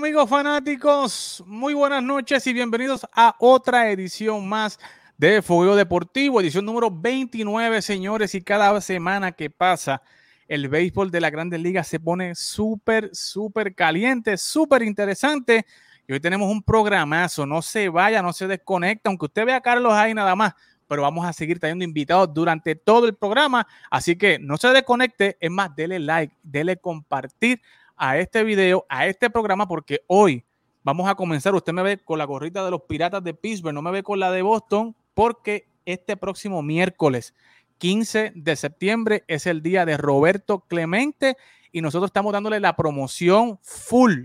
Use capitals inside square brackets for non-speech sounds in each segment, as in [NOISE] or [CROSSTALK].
Amigos fanáticos, muy buenas noches y bienvenidos a otra edición más de Fuego Deportivo, edición número 29, señores. Y cada semana que pasa, el béisbol de la Grandes Ligas se pone súper, súper caliente, súper interesante. Y hoy tenemos un programazo. No se vaya, no se desconecta, aunque usted vea a Carlos ahí nada más, pero vamos a seguir teniendo invitados durante todo el programa. Así que no se desconecte, es más, dele like, dele compartir a este video, a este programa, porque hoy vamos a comenzar. Usted me ve con la gorrita de los Piratas de Pittsburgh, no me ve con la de Boston, porque este próximo miércoles 15 de septiembre es el día de Roberto Clemente y nosotros estamos dándole la promoción full.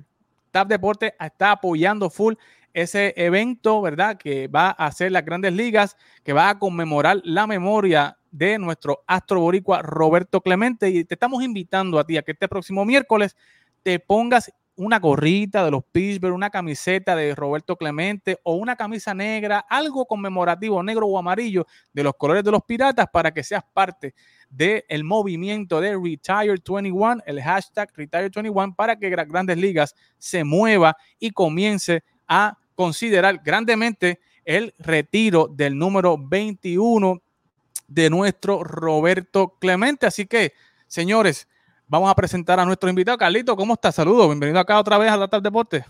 TAP Deporte está apoyando full ese evento, ¿verdad? Que va a hacer las grandes ligas, que va a conmemorar la memoria de nuestro astro boricua Roberto Clemente. Y te estamos invitando a ti a que este próximo miércoles te pongas una gorrita de los Pittsburgh, una camiseta de Roberto Clemente o una camisa negra, algo conmemorativo negro o amarillo de los colores de los piratas para que seas parte del movimiento de Retire 21, el hashtag Retire 21, para que Grandes Ligas se mueva y comience a considerar grandemente el retiro del número 21 de nuestro Roberto Clemente. Así que, señores, Vamos a presentar a nuestro invitado. Carlito, ¿cómo estás? Saludos. Bienvenido acá otra vez a Data Deporte.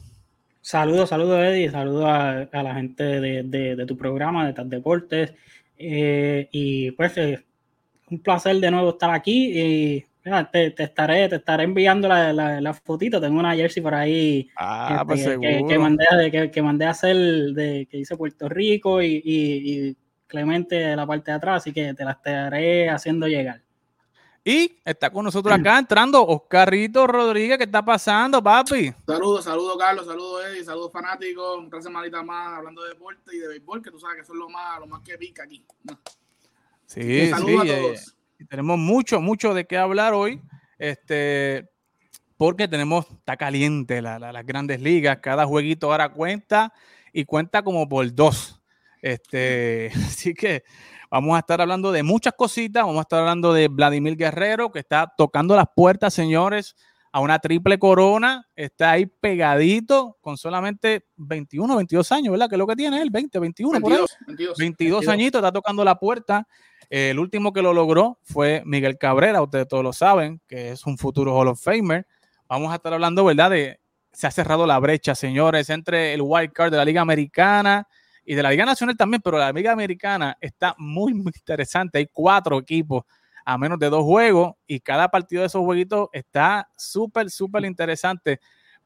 Saludos, saludos, Eddie. Saludos a, la gente de, tu programa, de TAP Deportes. Eh, y pues, eh, un placer de nuevo estar aquí. Y te, estaré, te estaré enviando la, la, fotito. Tengo una jersey por ahí ah, este, pues que, mandé, que, mandé a hacer de que dice Puerto Rico y, y Clemente de la parte de atrás, así que te la estaré haciendo llegar. Y está con nosotros acá entrando Oscarito Rodríguez. ¿Qué está pasando, papi? Saludos, saludos, Carlos, saludos, Eddie, saludos, fanáticos. Otra semanita más hablando de deporte y de béisbol, que tú sabes que son lo más, lo más que pica aquí. Sí, saludos a todos. Eh, tenemos mucho, mucho de qué hablar hoy. Este, porque tenemos, está caliente las grandes ligas. Cada jueguito ahora cuenta y cuenta como por dos. Este, [LAUGHS] así que Vamos a estar hablando de muchas cositas. Vamos a estar hablando de Vladimir Guerrero, que está tocando las puertas, señores, a una triple corona. Está ahí pegadito con solamente 21, 22 años, ¿verdad? Que es lo que tiene él, 20, 21, 22, 22, añitos, está tocando la puerta. el último que lo logró fue Miguel Cabrera, ustedes todos lo saben, que es un futuro Hall of Famer. Vamos a estar hablando, ¿verdad? De se ha cerrado la brecha, señores, entre el wild card de la Liga Americana y de la Liga Nacional también, pero la Liga Americana está muy, muy interesante. Hay cuatro equipos a menos de dos juegos y cada partido de esos jueguitos está súper, súper interesante.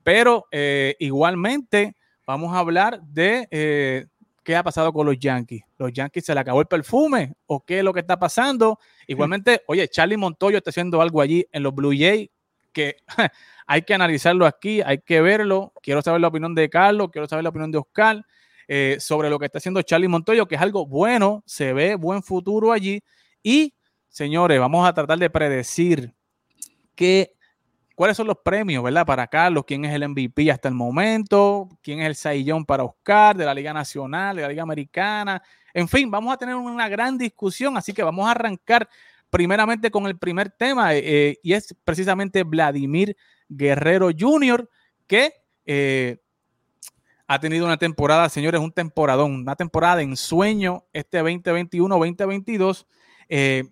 Pero eh, igualmente vamos a hablar de eh, qué ha pasado con los Yankees. ¿Los Yankees se le acabó el perfume o qué es lo que está pasando? Igualmente, oye, Charlie Montoyo está haciendo algo allí en los Blue Jays que [LAUGHS] hay que analizarlo aquí, hay que verlo. Quiero saber la opinión de Carlos, quiero saber la opinión de Oscar. Eh, sobre lo que está haciendo Charlie Montoyo, que es algo bueno, se ve buen futuro allí. Y, señores, vamos a tratar de predecir que, cuáles son los premios, ¿verdad? Para Carlos, quién es el MVP hasta el momento, quién es el saillón para Oscar, de la Liga Nacional, de la Liga Americana. En fin, vamos a tener una gran discusión, así que vamos a arrancar primeramente con el primer tema, eh, eh, y es precisamente Vladimir Guerrero Jr., que ha tenido una temporada, señores, un temporadón, una temporada de ensueño este 2021-2022. Eh,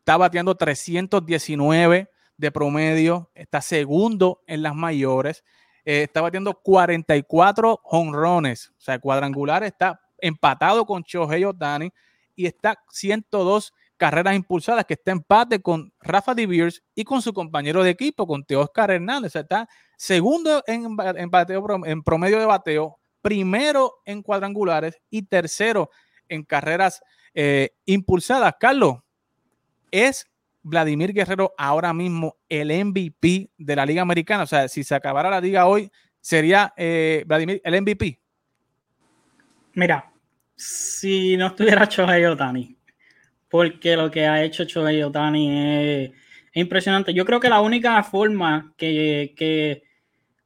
está bateando 319 de promedio, está segundo en las mayores, eh, está bateando 44 honrones, o sea, cuadrangular, está empatado con Shohei Otani y está 102 carreras impulsadas, que está empate con Rafa DeViers y con su compañero de equipo, con Teoscar Hernández. O está segundo en, en promedio de bateo, primero en cuadrangulares y tercero en carreras eh, impulsadas. Carlos, ¿es Vladimir Guerrero ahora mismo el MVP de la Liga Americana? O sea, si se acabara la liga hoy, ¿sería eh, Vladimir el MVP? Mira, si no estuviera Chohei Otani, porque lo que ha hecho Chohei Otani es, impresionante. Yo creo que la única forma que, que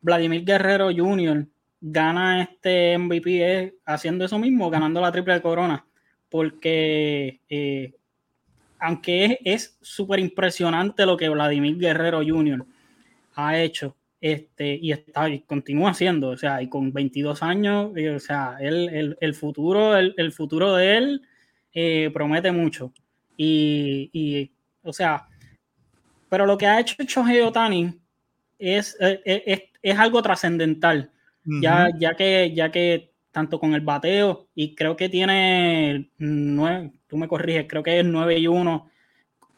Vladimir Guerrero Jr. gana este MVP es haciendo eso mismo, ganando la triple corona, porque eh, aunque es súper impresionante lo que Vladimir Guerrero Jr. ha hecho, Este, y está y continúa siendo, o sea, y con 22 años, o sea, él, el, futuro, el, futuro de él eh, promete mucho. Y, o sea, pero lo que ha hecho Shohei Otani es, es, es, es algo trascendental, ya, ya, que, ya que tanto con el bateo, y creo que tiene, nueve, tú me corriges, creo que es 9 y 1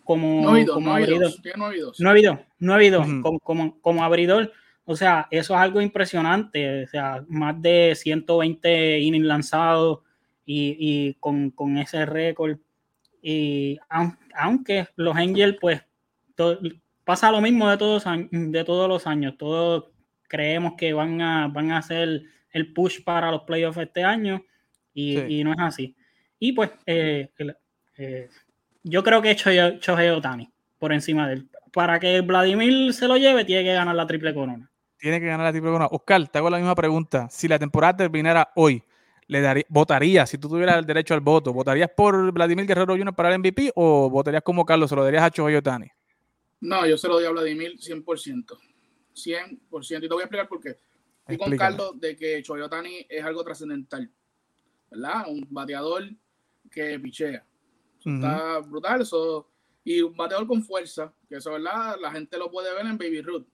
como, como abridor. 9 y 2, 9 y 2 como, como, abridor. O sea, eso es algo impresionante. O sea, más de 120 innings lanzados y, y con, con, ese récord. Y aunque los Angels, pues, pasa lo mismo de todos, de todos los años. Todos creemos que van a, van a hacer el push para los playoffs este año y, no es así. Y pues eh, eh, yo creo que he Shohei Otani por encima de él. Para que Vladimir se lo lleve, tiene que ganar la triple corona. Tiene que ganar la triple corona. Oscar, te hago la misma pregunta. Si la temporada terminara hoy, le daría, votarías, si tú tuvieras el derecho al voto, ¿votarías por Vladimir Guerrero Jr. para el MVP o votarías como Carlos, se lo darías a Shohei Otani? No, yo se lo doy a Vladimir 100%. 100%. Y te voy a explicar por qué. Estoy con Carlos de que Choyotani es algo trascendental, ¿verdad? Un bateador que pichea. Está brutal. Eso, y un bateador con fuerza, que eso, ¿verdad? La gente lo puede ver en Baby Ruth.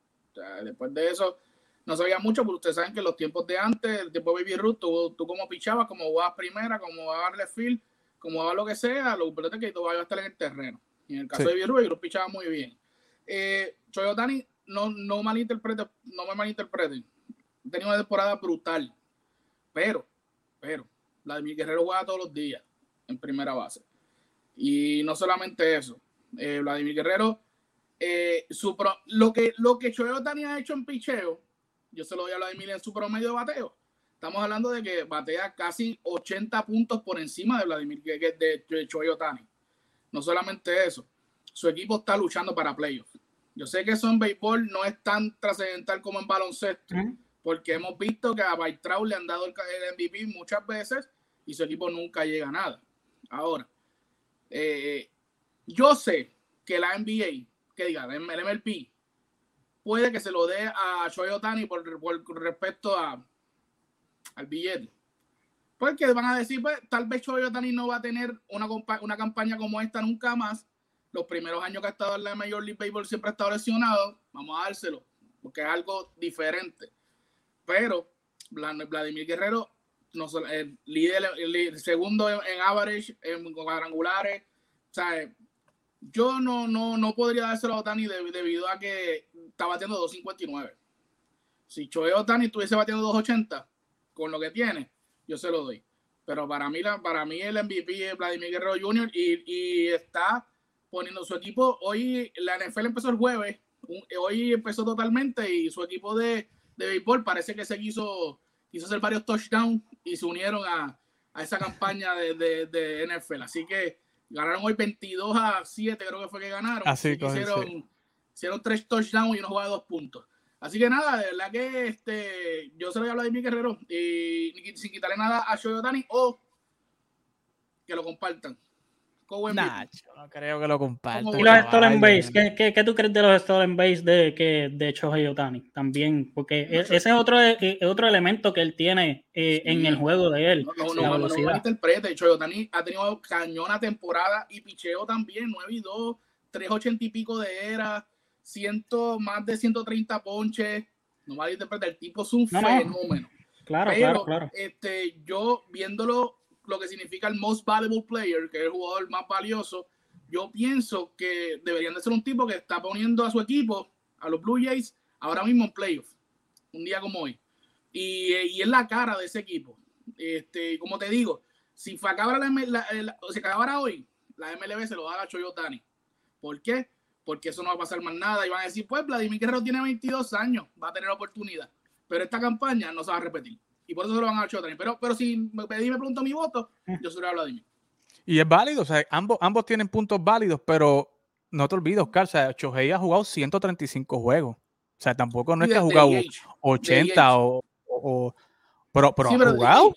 después de eso, no sabía mucho, pero ustedes saben que los tiempos de antes, el tiempo de Baby Ruth, tú, tú como pichabas, como vas primera, como vas a darle field, como vas lo que sea, lo importante es que tú vas a estar en el terreno. Y en el caso de Baby Ruth, Ruth pichaba muy bien. Eh, Choyotani, no, no malinterpreten, no me malinterpreten tenido una temporada brutal. Pero, pero, Vladimir Guerrero juega todos los días en primera base. Y no solamente eso. Eh, Vladimir Guerrero, eh, su lo que lo que Choyo ha hecho en picheo, yo se lo doy a Vladimir en su promedio de bateo. Estamos hablando de que batea casi 80 puntos por encima de Vladimir de, de Choyo No solamente eso, su equipo está luchando para playoffs. Yo sé que eso en béisbol no es tan trascendental como en baloncesto, porque hemos visto que a Baitrau le han dado el, MVP muchas veces y su equipo nunca llega a nada. Ahora, eh, yo sé que la NBA, que diga, el MLP, puede que se lo dé a Shohei Otani por, respecto a, al billete. Porque van a decir, pues, tal vez Shohei Otani no va a tener una, una campaña como esta nunca más. Los primeros años que ha estado en la Major League Baseball siempre ha estado lesionado. Vamos a dárselo, porque es algo diferente pero Vladimir Guerrero, no, el líder, segundo en, average, en cuadrangulares. O sea, yo no, no, no podría dárselo a Otani debido a que está batiendo 2.59. Si Choe Otani estuviese batiendo 2.80 con lo que tiene, yo se lo doy. Pero para mí, para mí el MVP es Vladimir Guerrero Jr. y, y está poniendo su equipo. Hoy la NFL empezó el jueves, hoy empezó totalmente y su equipo de, de béisbol, parece que se quiso, quiso hacer varios touchdowns y se unieron a, a esa campaña de, de, de, NFL. Así que ganaron hoy 22 a 7, creo que fue que ganaron. Así hicieron, hicieron tres touchdowns y uno jugaba dos puntos. Así que nada, de verdad que este, yo se lo voy a hablar de mi guerrero y sin quitarle nada a Shoyotani o que lo compartan no creo que lo compartan. Y los Stolen Base, ¿Qué, qué, tú crees de los Stolen Base de, que, de Shohei Otani? También, porque e, ese es otro, e, otro elemento que él tiene eh, en el juego de él. No, no, no, no, interprete. Shohei Otani ha tenido cañona temporada y picheo también, 9 y 2, 380 y pico de era, ciento, más de 130 ponches. No a interpretar, el tipo es un fenómeno. Claro, claro, claro. Este, yo viéndolo lo que significa el most valuable player, que es el jugador más valioso, yo pienso que deberían de ser un tipo que está poniendo a su equipo, a los Blue Jays, ahora mismo en playoff, un día como hoy. Y, y es la cara de ese equipo. Este, como te digo, si acabara, la, si acabara hoy, la MLB se lo da a Choyotani. ¿Por qué? Porque eso no va a pasar más nada. Y van a decir, pues Vladimir Guerrero tiene 22 años, va a tener oportunidad. Pero esta campaña no se va a repetir y por eso se lo van a también. Pero, pero si me pedí me pregunto mi voto, yo se lo hablo de mí. Y es válido, o sea, ambos, ambos tienen puntos válidos, pero no te olvides, Oscar, o sea, Chohei ha jugado 135 juegos. O sea, tampoco no es que ha jugado 80 o, o, Pero, pero ha jugado.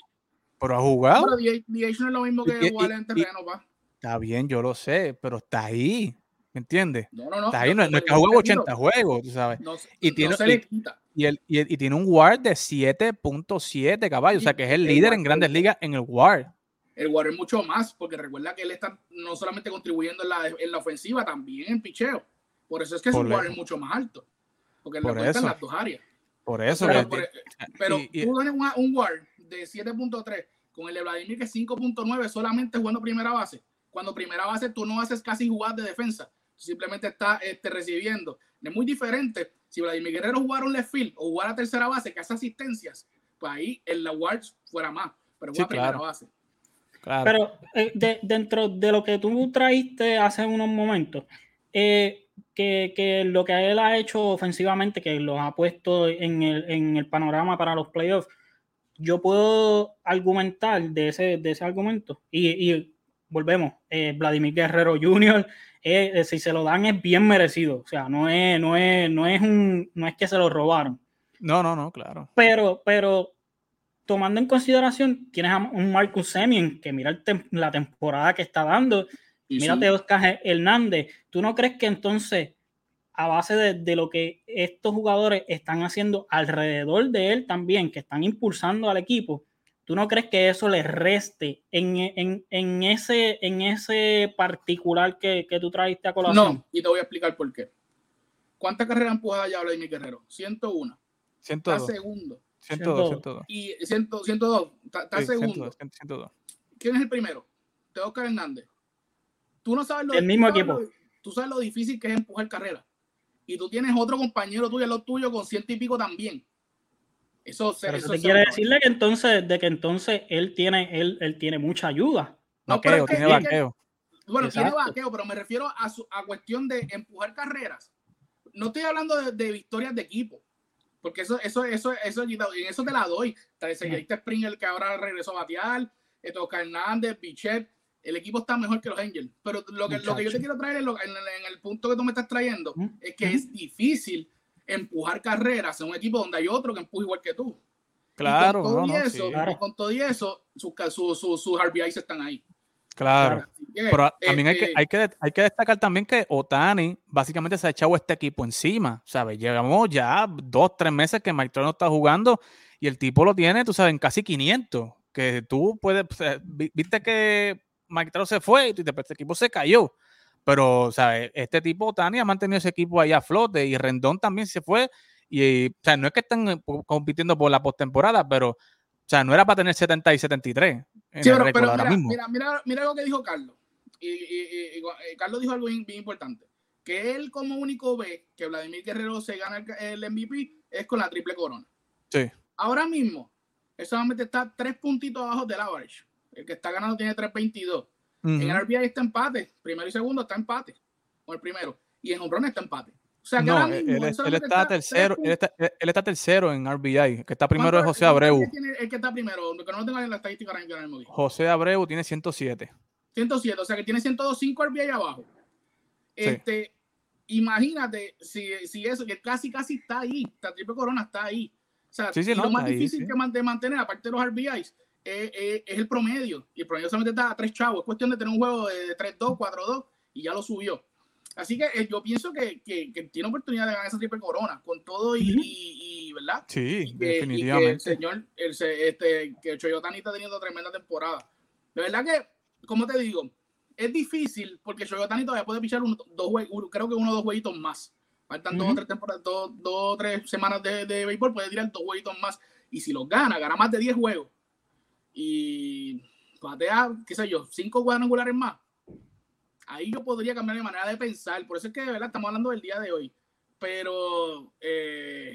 pero ha jugado. Pero DH no es lo mismo que jugar en terreno, pa. Está bien, yo lo sé, pero está ahí. ¿Me entiendes? No, no, no. Está ahí, no, es que ha jugado 80 juegos, tú sabes. y tiene, se le quita y, el, y, tiene un WAR de 7.7 caballos, o sea que es el, líder en grandes ligas en el WAR. El WAR es mucho más, porque recuerda que él está no solamente contribuyendo en la, en la ofensiva, también en picheo. Por eso es que su WAR es mucho más alto, porque le cuentan las dos áreas. Por eso. Pero, tú tienes un, un WAR de 7.3 con el de Vladimir que es 5.9 solamente jugando primera base. Cuando primera base tú no haces casi jugadas de defensa, simplemente estás este, recibiendo. Es muy diferente si Vladimir Guerrero jugara un left field o jugara tercera base, que hace asistencias, pues ahí el awards fuera más, pero juega primera base. Pero eh, dentro de lo que tú traíste hace unos momentos, eh, que, que, lo que él ha hecho ofensivamente, que lo ha puesto en el, en el panorama para los playoffs, yo puedo argumentar de ese, de ese argumento. Y, y volvemos, eh, Vladimir Guerrero Jr., eh, si se lo dan es bien merecido. O sea, no es, no es, no es un, no es que se lo robaron. No, no, no, claro. Pero, pero tomando en consideración, tienes a un Marcus Semien que mira la temporada que está dando. Y mírate Oscar Hernández. ¿Tú no crees que entonces a base de, lo que estos jugadores están haciendo alrededor de él también, que están impulsando al equipo, ¿tú no crees que eso le reste en, ese, en ese particular que, tú traiste a colación? No, y te voy a explicar por qué. ¿Cuántas carreras empujadas ya Vladimir Guerrero? 101. 102. Está segundo. 102, 102. Y 102. Está, segundo. 102, ¿Quién es el primero? Oscar Hernández. Tú no sabes lo El mismo equipo. tú sabes lo difícil que es empujar carreras y tú tienes otro compañero tuyo, lo tuyo, con ciento y pico también. Eso, Pero eso, te quiere decirle que entonces, de que entonces él tiene, él, él tiene mucha ayuda. No, pero tiene vaqueo. bueno, tiene vaqueo, pero me refiero a, su, a cuestión de empujar carreras. No estoy hablando de, victorias de equipo, porque eso, eso, eso, eso, en eso te la doy. Seguiste Springer que ahora regresó a batear, Oscar Hernández, Pichet, el equipo está mejor que los Angels. Pero lo que, lo que yo te quiero traer en, el punto que tú me estás trayendo es que es difícil empujar carreras en un equipo donde hay otro que empuja igual que tú. Claro, con todo, y, eso, con todo y eso, sus, sus, RBIs están ahí. Claro. Pero también hay, que, este hay, que, hay que destacar también que Otani básicamente se ha echado este equipo encima, ¿sabes? Llegamos ya dos, tres meses que Mike no está jugando y el tipo lo tiene, tú sabes, en casi 500. Que tú puedes, viste que Mike Trout se fue y este equipo se cayó. Pero, ¿sabes? Este tipo, Tani, ha mantenido ese equipo ahí a flote y Rendón también se fue. Y, o sea, no es que están eh, compitiendo por la postemporada, pero, o sea, no era para tener 70 y 73. sí, pero, mira, Mira, mira, mira, lo que dijo Carlos. Y, y, Carlos dijo algo bien, importante. Que él, como único ve que Vladimir Guerrero se gana el, el MVP es con la triple corona. Sí. Ahora mismo, él solamente está tres puntitos abajo del average. El que está ganando tiene 3.22. En el RBI está empate. Primero y segundo está empate. Con el primero. Y en home está empate. O sea, que no, él, está, tercero, él, está, tercero en RBI. El que está primero es José Abreu. el que está primero, que no tengo en la estadística ahora mismo. José Abreu tiene 107. 107, o sea que tiene 105 RBI abajo. Este, imagínate si, si, eso, que casi, casi está ahí. La triple corona está ahí. O sea, lo más difícil que mantener, aparte de los RBIs, es, el promedio. Y el promedio solamente está a tres chavos. Es cuestión de tener un juego de 3-2, 4-2 y ya lo subió. Así que eh, yo pienso que, que, tiene oportunidad de ganar esa triple corona con todo y, y, ¿verdad? Sí, definitivamente. el señor, el, este, que Choyotani está teniendo tremenda temporada. De verdad que, como te digo, es difícil porque Choyotani todavía puede pichar un, dos creo que uno o dos jueguitos más. Faltan dos o tres temporadas, dos, o tres semanas de, de béisbol, puede tirar dos jueguitos más. Y si los gana, gana más de 10 juegos y patea, qué sé yo, cinco cuadrangulares más, ahí yo podría cambiar de manera de pensar. Por eso es que de verdad estamos hablando del día de hoy. Pero eh,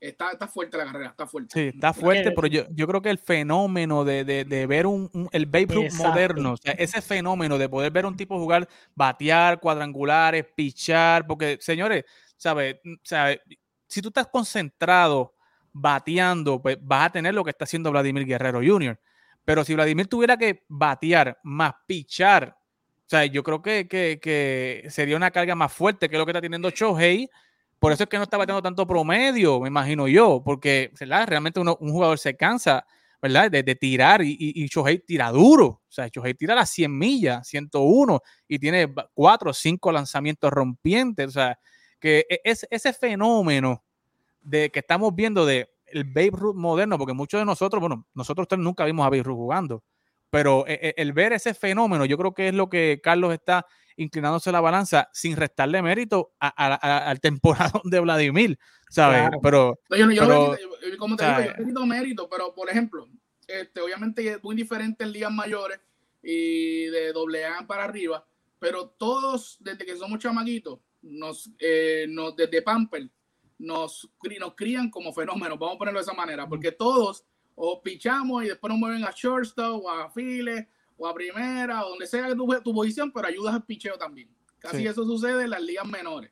está, está, fuerte la carrera, está fuerte. Sí, está fuerte, pero yo, yo creo que el fenómeno de, de, de ver un, el Babe moderno, o sea, ese fenómeno de poder ver un tipo jugar, batear, cuadrangulares, pichar, porque señores, ¿sabes? ¿sabe? Si tú estás concentrado bateando, pues vas a tener lo que está haciendo Vladimir Guerrero Jr. Pero si Vladimir tuviera que batear más pichar, o sea, yo creo que, que, sería una carga más fuerte que lo que está teniendo Shohei. Por eso es que no está bateando tanto promedio, me imagino yo, porque realmente un jugador se cansa, ¿verdad? De, tirar y, y, tira duro. O sea, Shohei tira las 100 millas, 101, y tiene 4 o 5 lanzamientos rompientes. O sea, que e, es, ese fenómeno de que estamos viendo de el Babe Ruth moderno, porque muchos de nosotros, bueno, nosotros nunca vimos a Babe Ruth jugando, pero eh, eh, el, ver ese fenómeno, yo creo que es lo que Carlos está inclinándose la balanza sin restarle mérito al temporada de Vladimir, ¿sabes? Pero, yo, yo, como te digo, yo he mérito, pero por ejemplo, este, obviamente es muy diferente en ligas mayores y de doble A para arriba, pero todos, desde que somos chamaquitos, nos, eh, nos desde Pamper, nos, nos crían como fenómenos, vamos a ponerlo de esa manera, porque todos o pichamos y después nos mueven a shortstop o a file o a primera o donde sea tu, tu posición, pero ayudas al picheo también. Casi eso sucede en las ligas menores.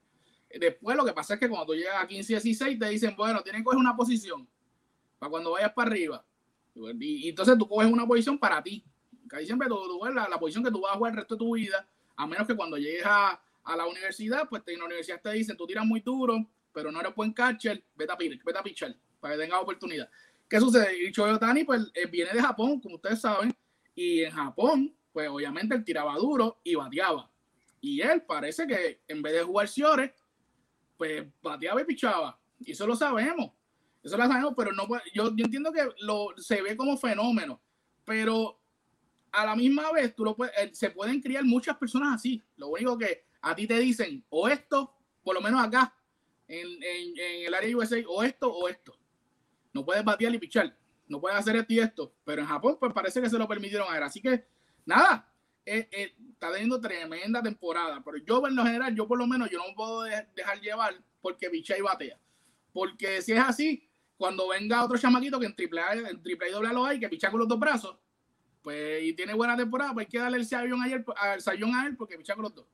Después lo que pasa es que cuando tú llegas a 15 y 16 te dicen, bueno, tienes que coger una posición para cuando vayas para arriba. Y, entonces tú coges una posición para ti. Casi siempre tú, tú la, la, posición que tú vas a jugar el resto de tu vida, a menos que cuando llegues a, a la universidad, pues en la universidad te dicen, tú tiras muy duro, pero no eres buen catcher, vete a, vete a pichar para que tengas oportunidad. ¿Qué sucede? Shohei Otani, pues eh, viene de Japón, como ustedes saben, y en Japón, pues obviamente él tiraba duro y bateaba. Y él parece que en vez de jugar Ciores, pues bateaba y pichaba. Y eso lo sabemos. Eso lo sabemos, pero no yo, yo entiendo que lo, se ve como fenómeno, pero a la misma vez tú lo puedes, eh, se pueden criar muchas personas así. Lo único que a ti te dicen o esto, por lo menos acá, en, en, en el área USA, o esto o esto no puedes batear y pichar, no puedes hacer esto y esto, pero en Japón pues parece que se lo permitieron a él. Así que nada, eh, eh, está teniendo tremenda temporada, pero yo en lo general, yo por lo menos, yo no puedo dejar llevar porque picha y batea. Porque si es así, cuando venga otro chamaquito que en triple A, en triple A y doble A lo hay, que picha con los dos brazos, pues y tiene buena temporada, pues hay que darle el sayón a él, a él porque picha con los dos.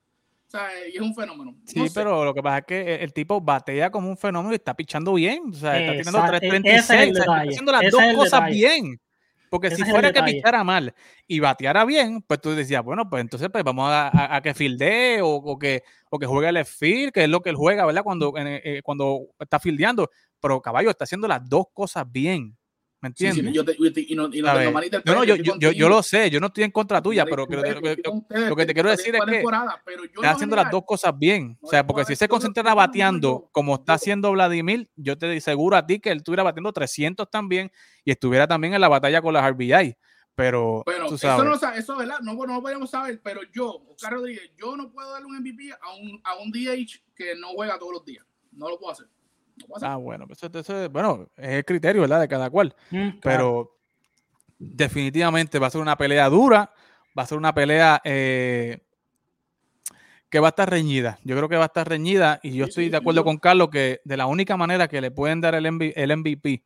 Sea, y es un fenómeno. Sí, pero lo que pasa es que el tipo batea como un fenómeno y está pichando bien. O sea, está teniendo 336. está haciendo las dos cosas bien. Porque si fuera que pichara mal y bateara bien, pues tú decías, bueno, pues entonces pues vamos a, que fildee o, que, o que juegue el field, que es lo que él juega, ¿verdad? Cuando, eh, cuando está fildeando. Pero caballo está haciendo las dos cosas bien. ¿Me entiendes? yo, yo, lo sé, yo no estoy en contra tuya, pero lo que te quiero decir es que está haciendo las dos cosas bien. O sea, porque si se concentra bateando como está haciendo Vladimir, yo te aseguro a ti que él estuviera batiendo 300 también y estuviera también en la batalla con las RBI. Pero, tú sabes. eso no eso ¿verdad? No, no podemos saber, pero yo, Oscar Rodríguez, yo no puedo darle un MVP a un, a un DH que no juega todos los días. No lo puedo hacer. Ah, bueno, pues eso, bueno, es el criterio, ¿verdad? De cada cual. Mm, Pero definitivamente va a ser una pelea dura, va a ser una pelea eh, que va a estar reñida. Yo creo que va a estar reñida y yo estoy de acuerdo con Carlos que de la única manera que le pueden dar el, MVP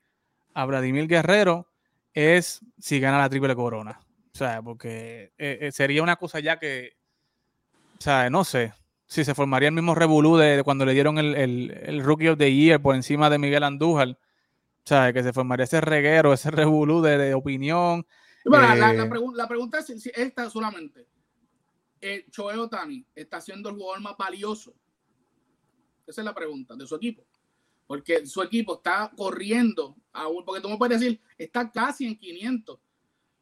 a Vladimir Guerrero es si gana la triple corona. O sea, porque eh, eh, sería una cosa ya que, o sea, no sé, si se formaría el mismo revolú de, cuando le dieron el, el, Rookie of the Year por encima de Miguel Andújar. O sea, que se formaría ese reguero, ese revolú de, opinión. Bueno, la, eh, la, pregunta es esta solamente. Eh, Choe Otani está siendo el jugador más valioso. Esa es la pregunta de su equipo. Porque su equipo está corriendo, aún, porque tú me puedes decir, está casi en 500.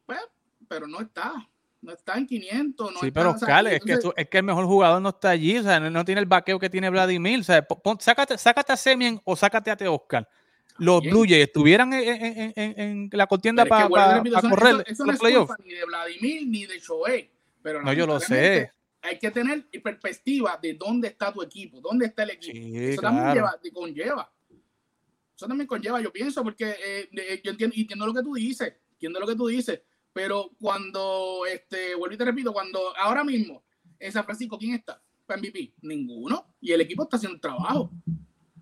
Pues, pero no está no está en 500. No sí, pero Oscar, es, que es que el mejor jugador no está allí, o sea, no, tiene el vaqueo que tiene Vladimir. O sea, sácate, sácate a Semien o sácate a Te Oscar. Los Blue Jays estuvieran en, en, en, la contienda para correr. Eso, no es culpa ni de Vladimir ni de Shohei. Pero no, yo lo sé. Hay que tener perspectiva de dónde está tu equipo, dónde está el equipo. eso también conlleva. Eso también conlleva, yo pienso, porque eh, yo entiendo, entiendo lo que tú dices. Entiendo lo que tú dices pero cuando, este, vuelvo y te repito, cuando ahora mismo en San Francisco, ¿quién está para MVP? Ninguno. Y el equipo está haciendo trabajo.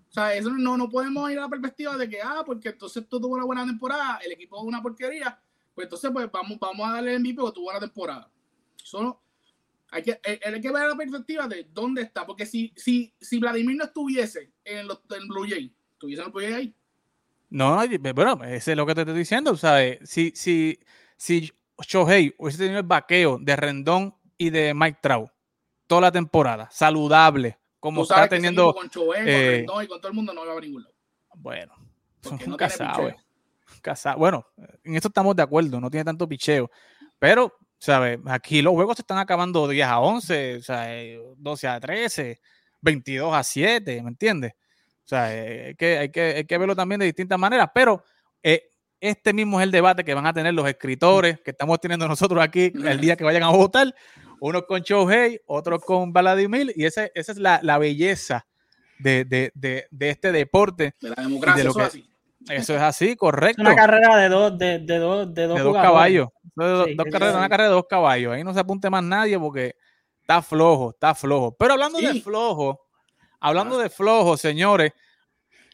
O sea, eso no, no podemos ir a la perspectiva de que, ah, porque entonces tú tuvo una buena temporada, el equipo es una porquería, pues entonces pues vamos, vamos a darle el MVP porque tuvo una temporada. Solo hay que, eh, hay que ver la perspectiva de dónde está, porque si, si, si Vladimir no estuviese en, los, en Blue Jay, ¿estuviese en Blue? No, bueno, ese es lo que te estoy diciendo, ¿sabes? Si, si, si Shohei hubiese tenido el vaqueo de Rendón y de Mike Trout toda la temporada, saludable, como está teniendo. Con Shohei, con eh, Rendón y con todo el mundo no va a ningún lado. Bueno, no casado, Bueno, en esto estamos de acuerdo, no tiene tanto picheo. Pero, ¿sabes? Aquí los juegos se están acabando 10 a 11, o sea, 12 a 13, 22 a 7, ¿me entiendes? O sea, eh, que, hay, que, hay que verlo también de distintas maneras, pero eh, este mismo es el debate que van a tener los escritores que estamos teniendo nosotros aquí el día que vayan a votar. Uno con Shohei, otro con Vladimir, y esa, esa es la, la belleza de, de, de, de, este deporte. De la democracia, eso, es así. eso es así, correcto. Es una carrera de dos, de, de dos, de dos, dos caballos. Dos, sí, dos carreras, una carrera de dos caballos. Ahí no se apunte más nadie porque está flojo, está flojo. Pero hablando sí. de flojo, hablando ah. de flojo, señores,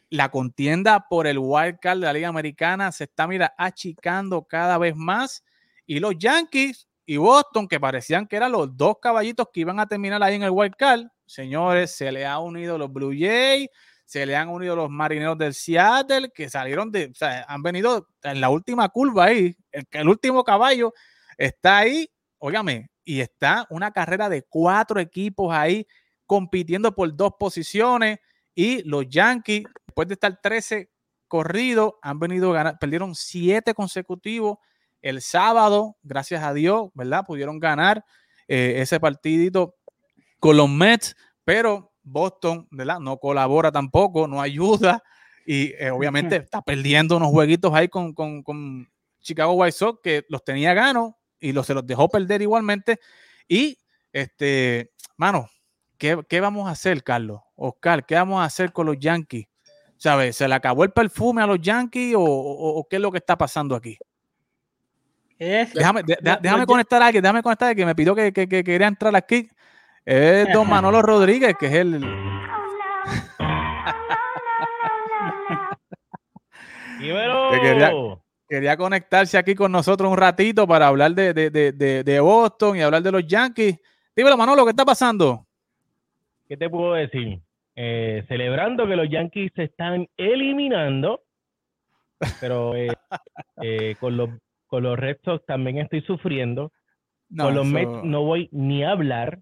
la contienda por el wild card de la Liga Americana se está, mira, achicando cada vez más. Y los Yankees y Boston, que parecían que eran los dos caballitos que iban a terminar ahí en el wild card, señores, se le han unido los Blue Jays, se le han unido los marineros del Seattle, que salieron de, o sea, han venido en la última curva ahí, el, el último caballo está ahí, óigame, y está una carrera de cuatro equipos ahí compitiendo por dos posiciones y los Yankees, después de estar 13 corridos, han venido ganar, perdieron siete consecutivos el sábado, gracias a Dios, ¿verdad? Pudieron ganar eh, ese partidito con los Mets, pero Boston, ¿verdad? No colabora tampoco, no ayuda y eh, obviamente [LAUGHS] está perdiendo unos jueguitos ahí con, con, con, Chicago White Sox que los tenía gano y los, se los dejó perder igualmente. Y, este, mano, ¿qué, ¿qué, vamos a hacer, Carlos? Oscar, ¿qué vamos a hacer con los Yankees? ¿Sabes? ¿Se le acabó el perfume a los Yankees o, o, o qué es lo que está pasando aquí? Es, déjame, de, de, déjame conectar a alguien, déjame conectar a alguien que me pidió que, que, que quería entrar aquí. Es don Manolo Rodríguez, que es el. [LAUGHS] que quería, quería, conectarse aquí con nosotros un ratito para hablar de, de, de, Boston y hablar de los Yankees. Dímelo, Manolo, ¿qué está pasando? ¿Qué te puedo decir? Eh, celebrando que los Yankees se están eliminando, pero eh, [LAUGHS] eh, con los con los Red Sox también estoy sufriendo. No, con los. Mets no voy ni a hablar.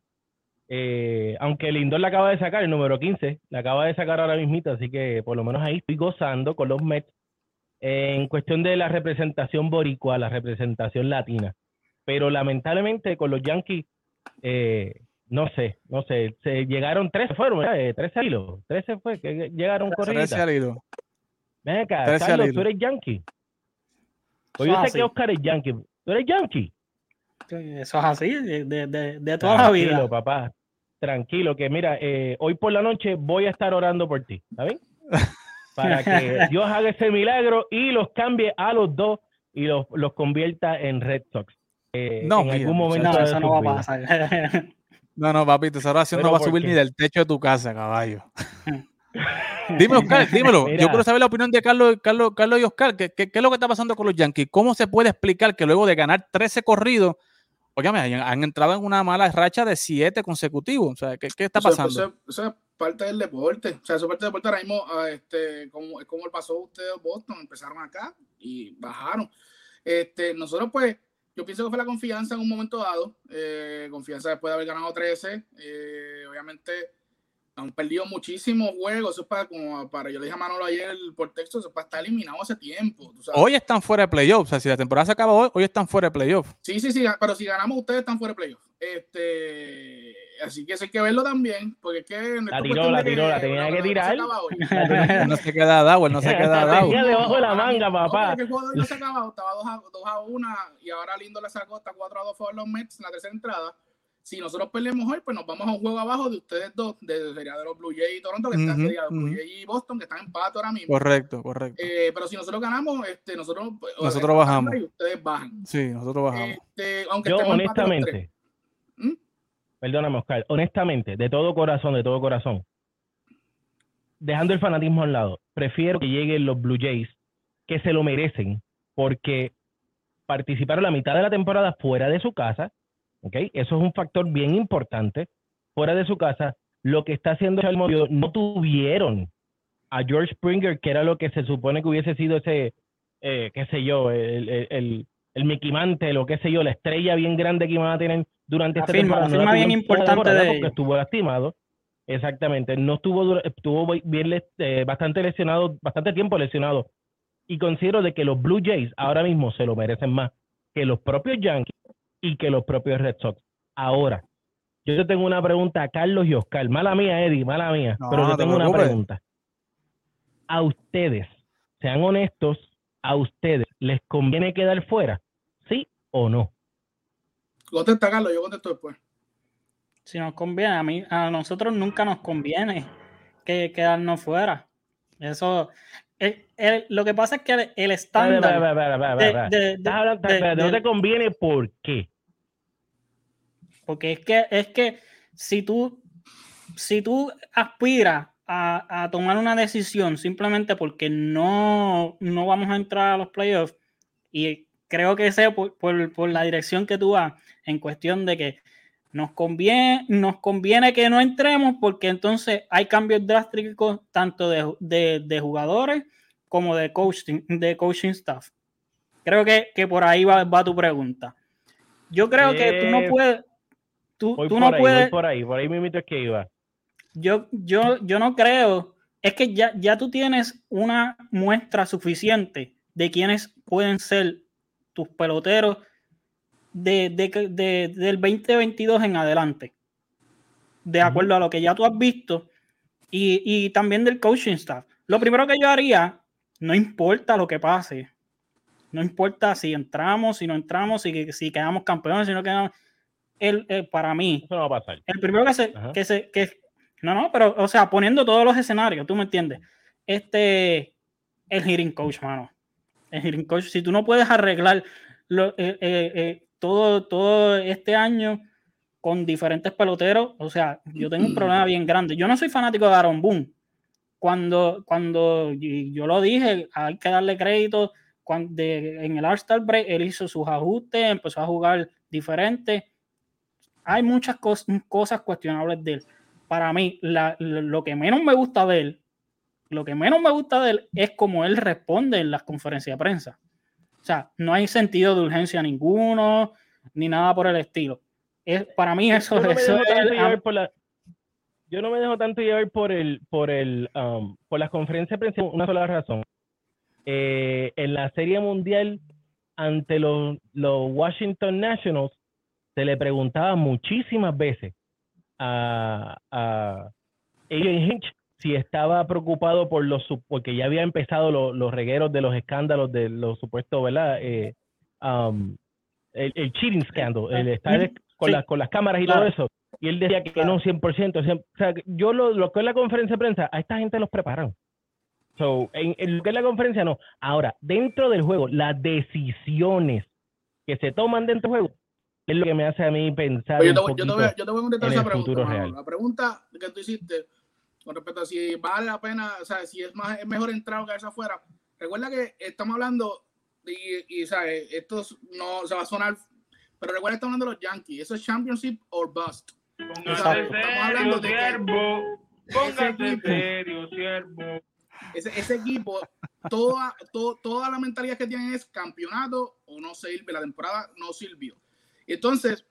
Eh, aunque Lindor la acaba de sacar, el número 15, la acaba de sacar ahora mismito, así que por lo menos ahí estoy gozando con los Mets eh, en cuestión de la representación boricua, la representación latina. Pero lamentablemente con los Yankees, eh, no sé, no sé, se llegaron 13, fueron, ¿verdad? 13 eh, hilos, 13 fue, que llegaron corridas. 13 al hilo. Ven acá, Carlos, tú eres Yankee. Pues yo sé así. que Oscar es yankee. ¿Tú eres yankee? Eso es así, de, de, de toda Tranquilo, la vida. Tranquilo, papá. Tranquilo, que mira, eh, hoy por la noche voy a estar orando por ti, ¿está bien? [LAUGHS] Para que Dios haga ese milagro y los cambie a los dos y los, los convierta en Red Sox. Eh, no, en algún momento no, eso no va a pasar. [LAUGHS] no, no, papito, esa oración no va a subir ni del techo de tu casa, caballo. [LAUGHS] Dime, Oscar, dímelo. Mira. Yo quiero saber la opinión de Carlos, Carlos, Carlos y Oscar. ¿Qué, ¿Qué, qué, es lo que está pasando con los Yankees? ¿Cómo se puede explicar que luego de ganar 13 corridos, oigan, han, han entrado en una mala racha de 7 consecutivos? O sea, ¿qué, qué está pasando? Eso, eso, eso, es parte del deporte. O sea, eso es parte del deporte. Ahora mismo, uh, este, como, como pasó ustedes Boston, empezaron acá y bajaron. Este, nosotros, pues, yo pienso que fue la confianza en un momento dado. Eh, confianza después de haber ganado 13. Eh, obviamente han perdido muchísimos juegos. Eso es para, como para, yo le dije a Manolo ayer por texto, eso es para estar eliminado hace tiempo. Hoy están fuera de playoffs. O sea, si la temporada se acaba hoy, hoy están fuera de playoffs. Sí, sí, sí, pero si ganamos, ustedes están fuera de playoffs. Este, así que eso hay que verlo también, porque es que. La tiró, la tiró, [LAUGHS] la tenía que tirar. no se queda dado, no se queda dado. Tenía debajo de la manga, papá. El juego no se ha acabado, estaba 2 a, 2 a 1 y ahora Lindo le sacó hasta 4 a 2 por los Mets en la tercera entrada si nosotros perdemos hoy, pues nos vamos a un juego abajo de ustedes dos, de, sería de los Blue Jays y Toronto, que uh -huh, están, sería de Blue Jays y Boston, que están en empate ahora mismo. Correcto, correcto. Eh, pero si nosotros ganamos, este, nosotros, nosotros bajamos. Y ustedes bajan. Sí, nosotros bajamos. Este, aunque Yo, honestamente. Perdóname, Oscar, honestamente, de todo corazón, de todo corazón, dejando el fanatismo a un lado, prefiero que lleguen los Blue Jays, que se lo merecen, porque participaron la mitad de la temporada fuera de su casa ¿okay? Eso es un factor bien importante. Fuera de su casa, lo que está haciendo Chalmodio, no tuvieron a George Springer, que era lo que se supone que hubiese sido ese, eh, qué sé yo, el, el, el, el Mickey Mantle o qué sé yo, la estrella bien grande que iban a tener durante la esta firma, temporada. La firma no bien importante de porque estuvo lastimado. Exactamente, no estuvo, estuvo bien, eh, bastante lesionado, bastante tiempo lesionado. Y considero de que los Blue Jays ahora mismo se lo merecen más que los propios Yankees y que los propios Red Sox. Ahora, yo te tengo una pregunta a Carlos y Oscar. Mala mía, Eddie, mala mía. No, pero yo tengo una pregunta. a ustedes, sean honestos, a ustedes, ¿les conviene quedar fuera? ¿Sí o no? Contesta, Carlos, yo contesto después. Si nos conviene, a mí, a nosotros nunca nos conviene que quedarnos fuera. Eso, lo que pasa es que el, estándar. no te conviene, ¿por qué? Porque es que, es que si tú, si tú aspiras a, tomar una decisión simplemente porque no, no vamos a entrar a los playoffs, y creo que sea por, por, la dirección que tú vas, en cuestión de que nos conviene, nos conviene que no entremos porque entonces hay cambios drásticos tanto de, de, jugadores como de coaching, de coaching staff. Creo que, por ahí va, va, tu pregunta. Yo creo que tú no eh, puedes. Tú, tú no puedes. por ahí, por ahí me es que iba. Yo, yo, yo no creo. Es que ya, ya tú tienes una muestra suficiente de quiénes pueden ser tus peloteros de, del 2022 en adelante, de acuerdo a lo que ya tú has visto y, también del coaching staff. Lo primero que yo haría, no importa lo que pase, no importa si entramos, si no entramos, si, si quedamos campeones, si no quedamos. El, para mí, Eso no va a pasar. el primero que se, que se, que, no, no, pero, o sea, poniendo todos los escenarios, tú me entiendes. Este, el hitting coach, mano. El hitting coach, si tú no puedes arreglar lo, eh, eh, eh, todo, todo este año con diferentes peloteros. O sea, yo tengo un problema bien grande. Yo no soy fanático de Aaron Boone. Cuando, cuando yo lo dije, hay que darle crédito. Cuando, en el All-Star Break, él hizo sus ajustes, empezó a jugar diferente. Hay muchas cosas cuestionables de él. Para mí, lo que menos me gusta de él, lo que menos me gusta de él es cómo él responde en las conferencias de prensa. O sea, no hay sentido de urgencia ninguno, ni nada por el estilo. Es, para mí eso, yo no eso es, por la, yo no me dejo tanto llevar por el, por el, um, por las conferencias de prensa, una sola razón. Eh, en la Serie Mundial ante los, los Washington Nationals se le preguntaba muchísimas veces a, a Hinch si estaba preocupado por los porque ya había empezado los regueros de los escándalos de los supuestos, ¿verdad? Eh, um, el, cheating scandal, el estar con, las, con las cámaras y todo eso. Y él decía que no 100%. O sea, yo lo, lo, que es la conferencia de prensa, a esta gente los preparan. So, en, en, lo que es la conferencia, no. Ahora, dentro del juego, las decisiones que se toman dentro del juego es lo que me hace a mí pensar. yo, te, voy, yo, te voy, yo te voy a contestar esa pregunta. La pregunta que tú hiciste con respecto a si vale la pena, o sea, si es, más, es mejor entrar o quedarse afuera. Recuerda que estamos hablando, y, y ¿sabes? esto no se va a sonar, pero recuerda que estamos hablando de los Yankees, eso es Championship or Bust. Póngase estamos hablando de siervo, póngase serio, siervo. Ese, ese, equipo, toda, toda la mentalidad que tienen es campeonato o no sirve, la temporada no sirvió. Entonces,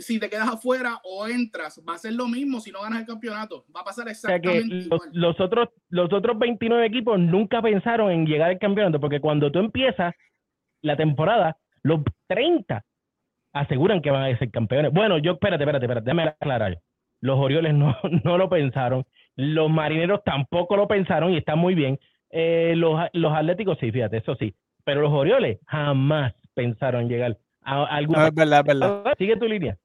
si te quedas afuera o entras, va a ser lo mismo si no ganas el campeonato. Va a pasar exactamente los, Los otros, los otros 29 equipos nunca pensaron en llegar al campeonato, porque cuando tú empiezas la temporada, los 30 aseguran que van a ser campeones. Bueno, yo, espérate, espérate, espérate, déjame aclarar. Los Orioles no, [LAUGHS] no lo pensaron, los Marineros tampoco lo pensaron y están muy bien. Eh, los, los Atléticos sí, fíjate, eso sí. Pero los Orioles jamás pensaron llegar a alguna. es verdad, es verdad. Sigue tu línea.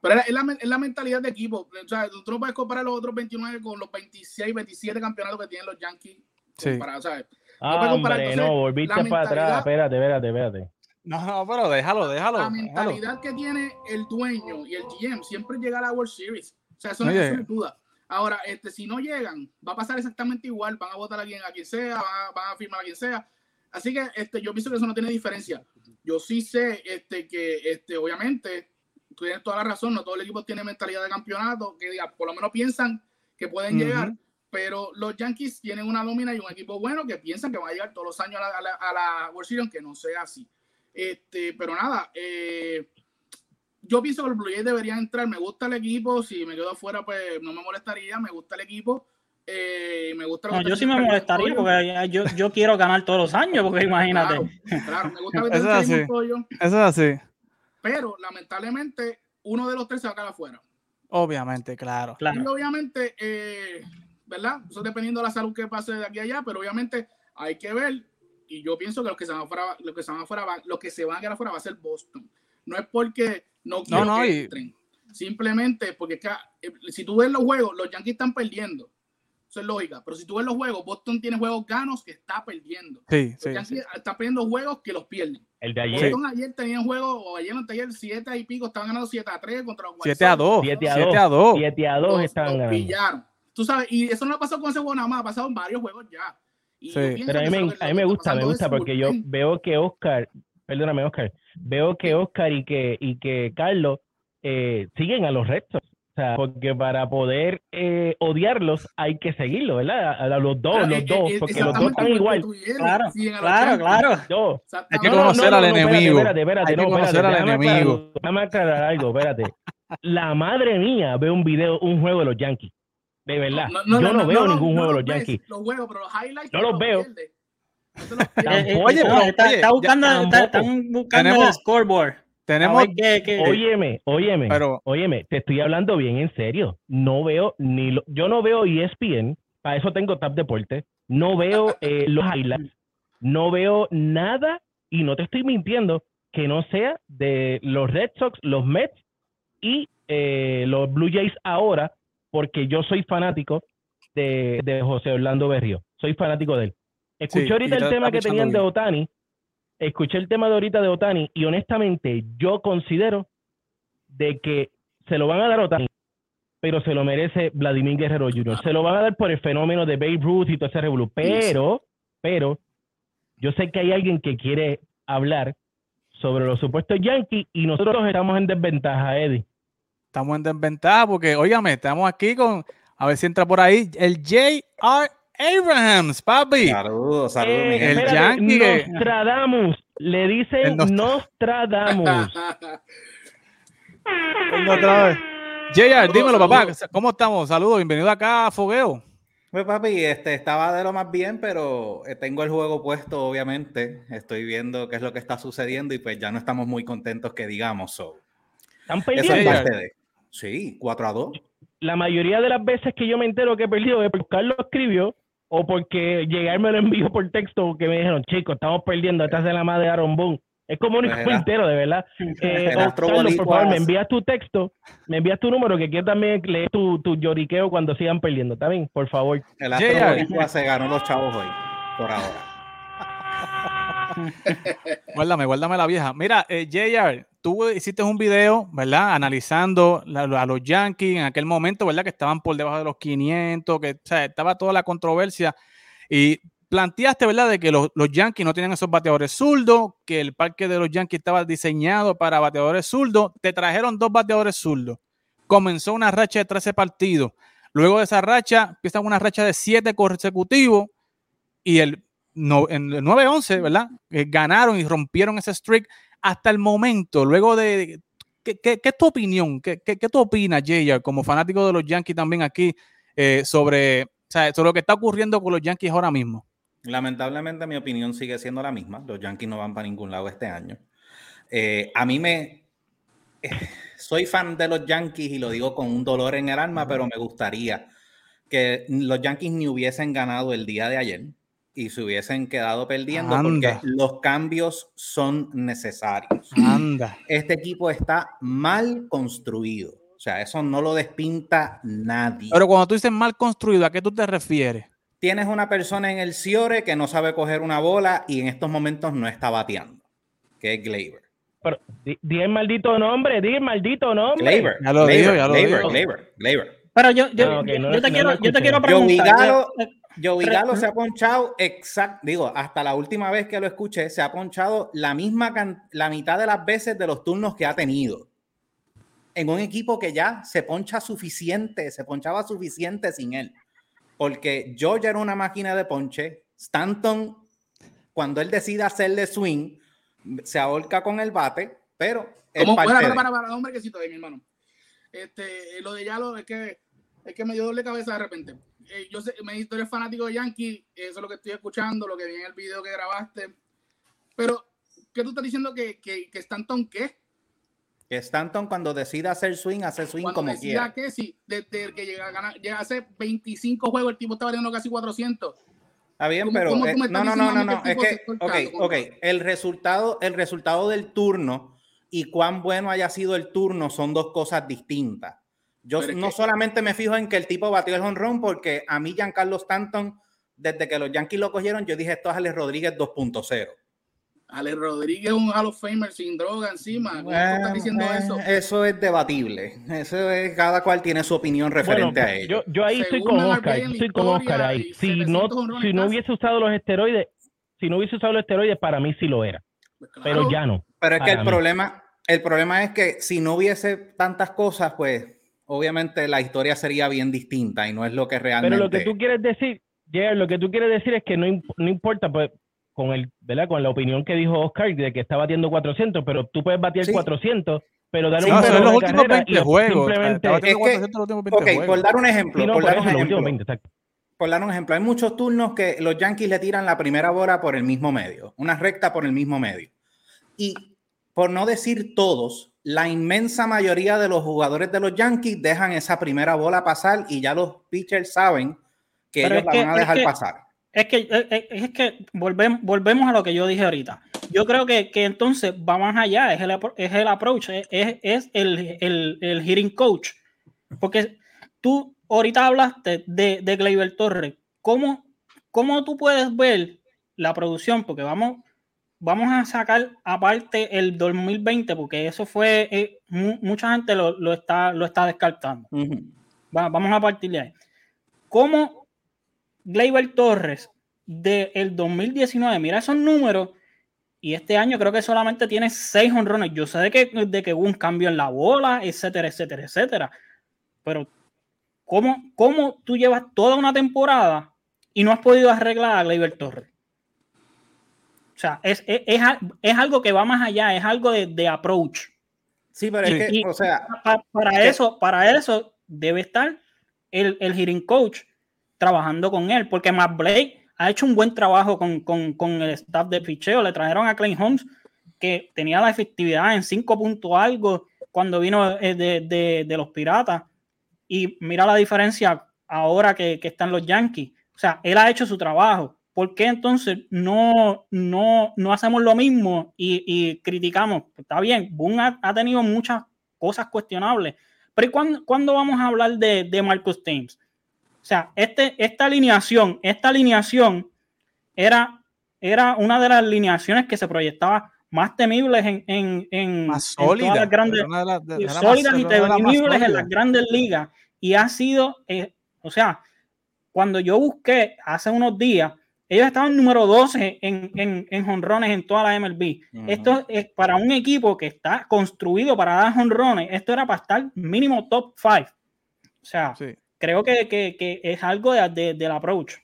Pero es la, es la, mentalidad de equipo. O sea, tú no puedes comparar los otros 29 con los 26, 27 campeonatos que tienen los Yankees. Sí. ¿sabes? Ah, hombre, no, volviste para atrás. Espérate, espérate, espérate. No, pero déjalo, déjalo. La mentalidad que tiene el dueño y el GM siempre es llegar a la World Series. O sea, eso no es duda. Ahora, este, si no llegan, va a pasar exactamente igual. Van a votar a quien, a quien sea, van a, van a firmar a quien sea. Así que este, yo pienso que eso no tiene diferencia. Yo sí sé este, que, este, obviamente, tienes toda la razón, no todo el equipo tiene mentalidad de campeonato, que diga, por lo menos piensan que pueden llegar, pero los Yankees tienen una nómina y un equipo bueno que piensan que va a llegar todos los años a la, a la, World Series, que no sea así. Este, pero nada, eh, yo pienso que los Blue Jays deberían entrar, me gusta el equipo, si me quedo afuera pues no me molestaría, me gusta el equipo. Eh, me gusta no, yo sí me molestaría porque yo, yo, quiero ganar todos los años, porque [LAUGHS] imagínate. Claro, me gusta [LAUGHS] ver Eso es así. Eso es así. Pero lamentablemente uno de los tres se va a quedar afuera. Obviamente, claro. Y obviamente, eh, ¿verdad? Eso dependiendo de la salud que pase de aquí a allá, pero obviamente hay que ver. Y yo pienso que los que se van afuera, los que se van afuera, van, los que se van a quedar afuera va a ser Boston. No es porque no quiero No, no, que y- entren. Simplemente porque es que, eh, si tú ves los juegos, los Yankees están perdiendo. Eso es lógica. Pero si tú ves los juegos, Boston tiene juegos ganos que está perdiendo. Sí, sí, Yankees sí. están perdiendo juegos que los pierden. El de ayer, Boston ayer tenían juego, o ayer o ayer 7 y pico, estaban ganando 7 a 3 contra los White 7 a Sox. 2. 7 a 7 2. a 2. 7 a 2 Los- estaban los ganando. pillaron. Tú sabes, y eso no ha pasado con ese juego nada más, ha pasado en varios juegos ya. Y Sí. Pero a mí me, a mí me gusta, me gusta porque yo veo que Oscar, perdóname Oscar, veo que Oscar y que, y que Carlos eh, siguen a los Red Sox. Sea, porque para poder eh, odiarlos hay que seguirlos, ¿verdad? A, a los dos, Claro, los eh, dos, eh, porque los dos están igual Claro, claro, claro. Hay que conocer al enemigo. Espérate, espérate, Hay que no, espérate, conocer al déjame enemigo. aclarar- Déjame aclarar algo, espérate. La madre mía ve un video, un juego de los Yankees. De verdad. Yo no, veo ningún juego de los ves, Yankees. Los juegos, pero los highlights No los veo. Eh, eh, Oye, pero, está, buscando, el scoreboard. Tenemos, qué- qué- Óyeme, óyeme, Pero- óyeme, te estoy hablando bien en serio. No veo ni lo- yo no veo ESPN, para eso tengo Tap Deporte, no veo [LAUGHS] eh, los highlights, no veo nada y no te estoy mintiendo que no sea de los Red Sox, los Mets y eh, los Blue Jays ahora, porque yo soy fanático de, de José Orlando Berrío, soy fanático de él. Escuché Sí, ahorita el tema que tenían de. Otani, escuché el tema de ahorita de Otani y honestamente yo considero de que se lo van a dar a Otani, pero se lo merece Vladimir Guerrero Jr. Se lo van a dar por el fenómeno de Babe Ruth y todo ese revolú. Pero, pero, yo sé que hay alguien que quiere hablar sobre los supuestos Yankees y nosotros estamos en desventaja, Eddie. estamos en desventaja porque, óigame, estamos aquí con, a ver si entra por ahí, el J.R. Abrahams, papi. Saludos, saludos, Eh, el Yankee que- Nostradamus, le dicen Nostra- Nostradamus. [LAUGHS] Venga otra vez. JR, dímelo, papá. ¿Cómo estamos? Saludos, bienvenido acá a Fogueo. Pues papi, este, estaba de lo más bien, pero eh, tengo el juego puesto, obviamente. Estoy viendo qué es lo que está sucediendo y pues ya no estamos muy contentos que digamos. So. Están Eso es perdiendo. parte de... Sí, 4 a 2. la mayoría de las veces que yo me entero que he perdido es porque Carlos escribió o porque llegar me lo envió por texto que me dijeron, chicos, estamos perdiendo, esta es la madre de Aaron Boone. Es como un Pues entero, de verdad. Eh, el oh, Carlos, por favor, me envías tu texto, me envías tu número, que quiero también leer tu, tu lloriqueo cuando sigan perdiendo. ¿Está bien? Por favor. El Astro JR. Boricua se ganó los chavos hoy, por ahora. [LAUGHS] Guárdame, guárdame la vieja. Mira, eh, JR, tú hiciste un video, ¿verdad? Analizando a los Yankees en aquel momento, ¿verdad? Que estaban por debajo de los 500, que estaba toda la controversia. Y planteaste, ¿verdad? De que los, Yankees no tenían esos bateadores zurdos, que el parque de los Yankees estaba diseñado para bateadores zurdos. Te trajeron dos bateadores zurdos. Comenzó una racha de 13 partidos. Luego de esa racha, empiezan una racha de 7 consecutivos. Y el, el 9-11, ¿verdad? Eh, ganaron y rompieron ese streak hasta el momento. Luego de. ¿Qué, qué, qué es tu opinión? ¿Qué, qué, qué tú opinas, Jay, como fanático de los Yankees también aquí, eh, sobre, sobre lo que está ocurriendo con los Yankees ahora mismo? Lamentablemente mi opinión sigue siendo la misma. Los Yankees no van para ningún lado este año. Eh, a mí me... eh, soy fan de los Yankees y lo digo con un dolor en el alma, pero me gustaría que los Yankees ni hubiesen ganado el día de ayer y se hubiesen quedado perdiendo porque los cambios son necesarios. Anda. Este equipo está mal construido. O sea, eso no lo despinta nadie. Pero cuando tú dices mal construido, ¿a qué tú te refieres? Tienes una persona en el Ciore que no sabe coger una bola y en estos momentos no está bateando, que es Gleyber. Pero, di, di el maldito nombre, di el maldito nombre. Gleyber, Ya lo Gleyber, dijo, ya lo Gleyber, dijo. Gleyber, Gleyber. Pero yo, yo, Ah, ok, yo- no yo te no quiero, yo te quiero preguntar. Eh, Joey Re- Galo se ha ponchado exacto, digo, hasta la última vez que lo escuché, se ha ponchado la misma la mitad de las veces de los turnos que ha tenido. En un equipo que ya se poncha suficiente, se ponchaba suficiente sin él. Porque George era una máquina de ponche, Stanton, cuando él decide hacerle swing, se ahorca con el bate, pero es Como, parte para, para, para, para, hombre, que sí, todavía, mi hermano. Este, lo de Yalo es que, es que me dio doble cabeza de repente. Eh, yo sé, me tú eres fanático de Yankee, eso es lo que estoy escuchando, lo que vi en el video que grabaste. Pero, ¿qué tú estás diciendo que, que, que Stanton qué? Que Stanton cuando decida hacer swing, hace swing Cuando como quiera. que sí, desde que llega a ganar, llega hace 25 juegos, el tipo está valiendo casi 400. Está bien, ¿Cómo- pero cómo eh, no, no, no, no, no. Es que, ok, ok. El resultado, el resultado del turno y cuán bueno haya sido el turno son dos cosas distintas. Yo Pero es no que- solamente me fijo en que el tipo batió el honrón, porque a mí Giancarlo Stanton, desde que los Yankees lo cogieron, yo dije esto es Alex Rodríguez 2.0. Ale Rodríguez es un Hall of Famer sin droga encima. ¿Cómo tú Bueno, estás diciendo eh, eso? Eso es debatible. Eso es, cada cual tiene su opinión referente Bueno, a ello. yo, yo ahí estoy con Oscar, estoy con ahí. Si no, 700 honrones si no hubiese usado los esteroides, si no hubiese usado los esteroides, para mí sí lo era. Pues Pero ya no. Pero es que el mí. problema, el problema es que si no hubiese tantas cosas, pues obviamente la historia sería bien distinta y no es lo que realmente. Pero lo que tú quieres decir, Jerry, lo que tú quieres decir es que no, imp- no importa, pues, con el, ¿verdad? Con la opinión que dijo Oscar de que está batiendo 400, pero tú puedes batir Sí. 400, pero dar Sí, un pero son juego los últimos carrera 20 y juegos. Simplemente, Es que- 400 los últimos 20 Ok, juegos. por dar un ejemplo, Sí, no, por por dar un ejemplo, últimos 20, exacto. por dar un ejemplo, hay muchos turnos que los Yankees le tiran la primera bola por el mismo medio, una recta por el mismo medio. Y por no decir todos, la inmensa mayoría de los jugadores de los Yankees dejan esa primera bola pasar y ya los pitchers saben que Pero ellos la que- van a es dejar que- pasar. Es que, es, es- es que volvemos, volvemos a lo que yo dije ahorita. Yo creo que, que entonces va más allá, es el, es el approach, es el, el, el hitting coach. Porque tú ahorita hablaste de, de Gleyber Torres. ¿Cómo, ¿Cómo tú puedes ver la producción? Porque vamos, vamos a sacar aparte el 2020, porque eso fue, eh, mu- mucha gente lo, lo está, lo está descartando. Va- vamos a partir de ahí. ¿Cómo Gleyber Torres del 2019, mira esos números, y este año creo que solamente tiene seis honrones. Yo sé de que, de que hubo un cambio en la bola, etcétera, etcétera, etcétera. Pero, ¿cómo, cómo tú llevas toda una temporada y no has podido arreglar a Gleyber Torres? O sea, es, es, es, algo que va más allá, es algo de, de approach. Sí, pero Sí. es que, Y- o sea, Pa- para que- eso, para eso debe estar el, el hitting coach trabajando con él, porque Matt Blake ha hecho un buen trabajo con, con- con el staff de picheo. Le trajeron a Clay Holmes, que tenía la efectividad en 5 puntos algo cuando vino eh, de, de- de los Piratas. Y mira la diferencia ahora que, que están los Yankees. O sea, él ha hecho su trabajo. ¿Por qué entonces no, no, no hacemos lo mismo y, y criticamos? Está bien, Boone ha, ha tenido muchas cosas cuestionables, pero ¿y cuándo, cuándo vamos a hablar de, de Marcus Thames? O sea, este, esta alineación, esta alineación era, era una de las alineaciones que se proyectaba más temibles en, en, en, Más en todas las grandes, de las- de- era más- sólidas y temibles en sólidas. las grandes ligas. Y ha sido, eh, o sea, cuando yo busqué hace unos días, ellos estaban número 12 en, en, en jonrones en toda la MLB. Esto es para un equipo que está construido para dar jonrones. Esto era para estar mínimo top 5. O sea, Sí. creo que, que, que es algo de, de- del approach.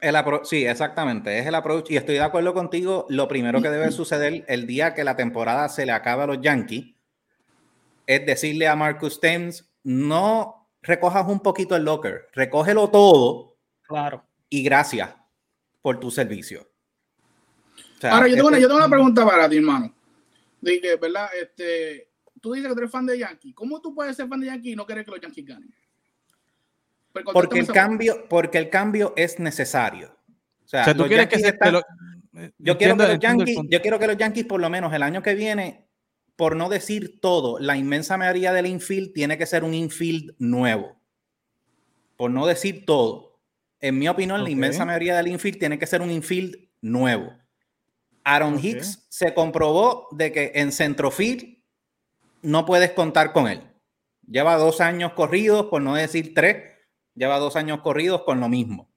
El apro- sí, exactamente, es el approach y estoy de acuerdo contigo. Lo primero que debe suceder el día que la temporada se le acabe a los Yankees es decirle a Marcus Thames, no recojas un poquito el locker, recógelo todo Claro. y gracias por tu servicio. O sea, Ahora, yo tengo, una, este- yo tengo una pregunta para ti, hermano. De que, ¿verdad? Este, tú dices que tú eres fan de Yankees. ¿Cómo tú puedes ser fan de Yankees y no querer que los Yankees ganen? Pero porque el cambio, porque el cambio es necesario. O sea, O sea, tú los quieres que Yankees se están- lo- Yo quiero, que los Yankees, yo quiero que los Yankees, por lo menos el año que viene, por no decir todo, la inmensa mayoría del infield tiene que ser un infield nuevo. Por no decir todo. En mi opinión, la inmensa mayoría del infield tiene que ser un infield nuevo. Aaron. Hicks se comprobó de que en centrofield no puedes contar con él. Lleva dos años corridos, por no decir tres, lleva dos años corridos con lo mismo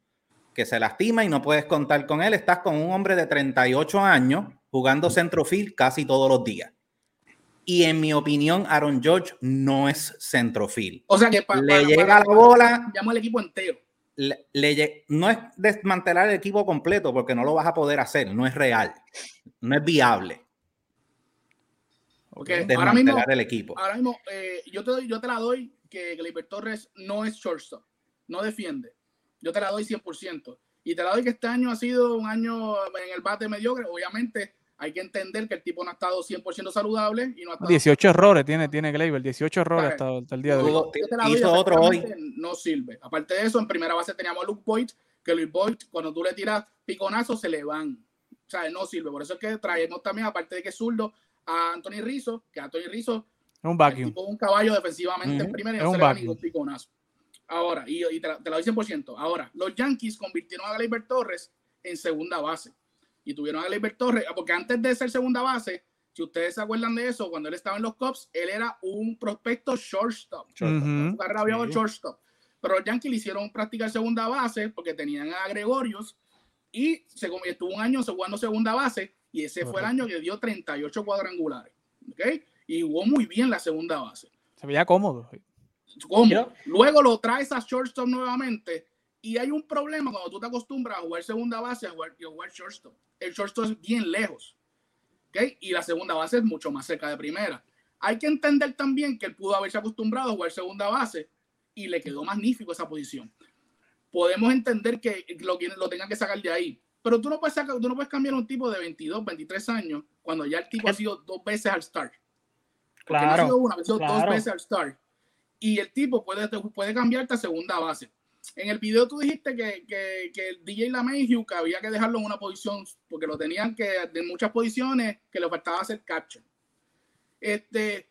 que se lastima y no puedes contar con él. Estás con un hombre de 38 años jugando centrofield casi todos los días. Y en mi opinión, Aaron George no es centrofield. O sea que pa- Le para- llega para- la bola, llamo al equipo entero. Le- le lle- no es desmantelar el equipo completo porque no lo vas a poder hacer, no es real, no es viable Porque ahora mismo, desmantelar el equipo. ahora mismo eh, yo, te doy, yo te la doy que Gleyber Torres no es shortstop, no defiende. Yo te la doy 100%. Y te la doy que este año ha sido un año en el bate mediocre. Obviamente Hay que entender que el tipo no ha estado 100% saludable y no ha estado 18 errores tiene, tiene Gleyber, 18 errores hasta, hasta el día de hoy. Yo te la doy, Hizo otro hoy. No sirve. Aparte de eso, en primera base teníamos a Luke Boyd, que Luke Boyd, cuando tú le tiras piconazos, se le van. O sea, no sirve. Por eso es que traemos también, aparte de que es zurdo, a Anthony Rizzo, que Anthony Rizzo Es un vacuum. tipo es un caballo defensivamente en primera y Es no un se le da ningún piconazo. Ahora, y, y te, la- te lo dicen por ciento. Ahora, los Yankees convirtieron a Gleyber Torres en segunda base. Y tuvieron a Gleyber Torres, porque antes de ser segunda base, si ustedes se acuerdan de eso, cuando él estaba en los Cubs, él era un prospecto shortstop. Su carrera había Sí. shortstop. Pero los Yankees le hicieron practicar segunda base porque tenían a Gregorius y se estuvo un año jugando segunda base y ese fue el año que dio 38 cuadrangulares. ¿ok? Y jugó muy bien la segunda base. Se veía cómodo. ¿Cómo? Luego lo traes a shortstop nuevamente y hay un problema cuando tú te acostumbras a jugar segunda base a jugar, y a jugar shortstop. El shortstop es bien lejos. ¿ok? Y la segunda base es mucho más cerca de primera. Hay que entender también que él pudo haberse acostumbrado a jugar segunda base y le quedó magnífico esa posición. Podemos entender que lo, lo tengan que sacar de ahí. Pero tú no, puedes sacar, tú no puedes cambiar a un tipo de 22, 23 años cuando ya el tipo ha sido dos veces al start. Porque no ha sido Claro. una, ha sido dos claro. veces al start. Y el tipo puede, puede cambiarte a segunda base. En el video tú dijiste que, que, que el DJ LaMahieu que había que dejarlo en una posición porque lo tenían que de muchas posiciones que le faltaba hacer capture. Este,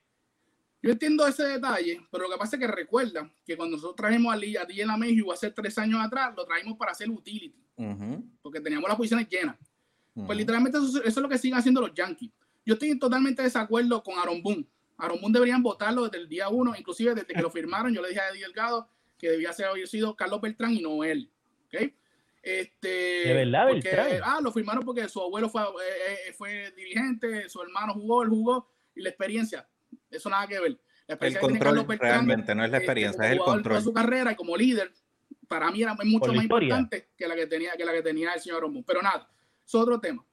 yo entiendo ese detalle, pero lo que pasa es que recuerda que cuando nosotros trajimos a, a DJ LaMahieu hace tres años atrás, lo trajimos para hacer utility, porque teníamos las posiciones llenas. Pues literalmente eso, eso es lo que siguen haciendo los Yankees. Yo estoy totalmente de desacuerdo con Aaron Boone. Aaron Boone deberían votarlo desde el día uno, inclusive desde que lo [LAUGHS] firmaron. Yo le dije a Eddie Delgado que debía ser haber sido Carlos Beltrán y no él. ¿ok? Este, ¿De verdad, porque, Beltrán? Ah, lo firmaron porque su abuelo fue, eh, eh, fue dirigente, su hermano jugó, él jugó, y la experiencia. Eso nada que ver. La El que tiene control Carlos Beltrán, realmente no es la este, experiencia, como es el control. su carrera y como líder, para mí era mucho más historia. importante que la que tenía, que la que tenía el señor Boone. Pero nada, es otro tema.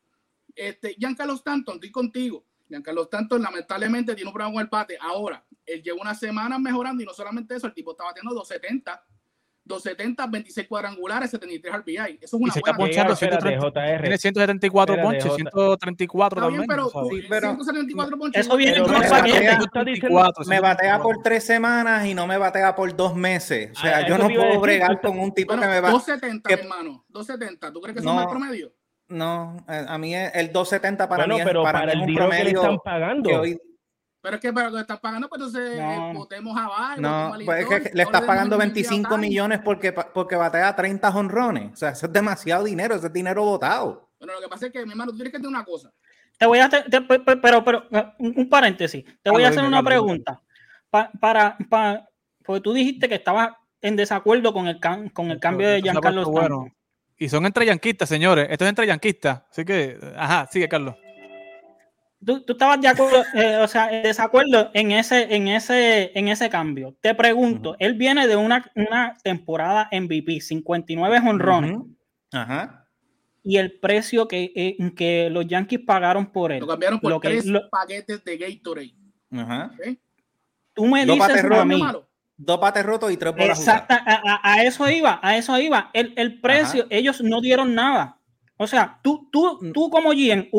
Este, Giancarlo Stanton, estoy contigo. Giancarlo Stanton lamentablemente tiene un problema con el bate. Ahora, él lleva unas semanas mejorando y no solamente eso, el tipo está batiendo 270, 270, 26 cuadrangulares, 73 RBI. Eso es Y una se está buena. ponchando Espérate, 130, JR. tiene 174 Espérate, ponches, Jota. Está 134 bien, también. pero, Sí, pero- 174 ponches. Eso viene Pero con me batea- tú estás diciendo- 134, Me batea 134. por tres semanas y no me batea por dos meses. O sea, Ah, yo no puedo bregar con un tipo Bueno, que me va. 270, que- mi hermano. 270. ¿Tú crees que es No. un mal promedio? No, eh, a mí es- el 270 para Bueno, mí es, pero para para, mí es el un dinero que le promedio están pagando. hoy- Pero es que para lo que están pagando, pues entonces No. eh, votemos a Bar. no, pues es que le estás pagando 25 millones porque, pa- porque batea 30 honrones. O sea, eso es demasiado dinero, ese es dinero votado. Bueno, lo que pasa es que, mi hermano, tú tienes que tener una cosa. Te voy a hacer, te- pe- pe- pero, pero, eh, un un paréntesis. Te voy a hacer una pregunta. Pa- para, pa- porque tú dijiste que estabas en desacuerdo con el, cam- con el cambio de Giancarlo bueno. Y son entre yanquistas, señores. Esto es entre yanquistas. Así que, ajá, sigue, Carlos. Tú, tú estabas de acuerdo, [LAUGHS] eh, o sea, en desacuerdo en ese, en ese, en ese cambio. Te pregunto, él viene de una, una temporada MVP, 59 honrones, Ujú. Ajá. y el precio que, eh, que los Yankees pagaron por él. Lo cambiaron por Lo que- tres lo- paquetes de Gatorade. Ajá. Tú me dices a mí, malo. Dos pates rotos y tres bolas Exacta, a, a- a eso iba, a eso iba. El, el precio, ellos no dieron nada. O sea, tú, tú, tú como GM,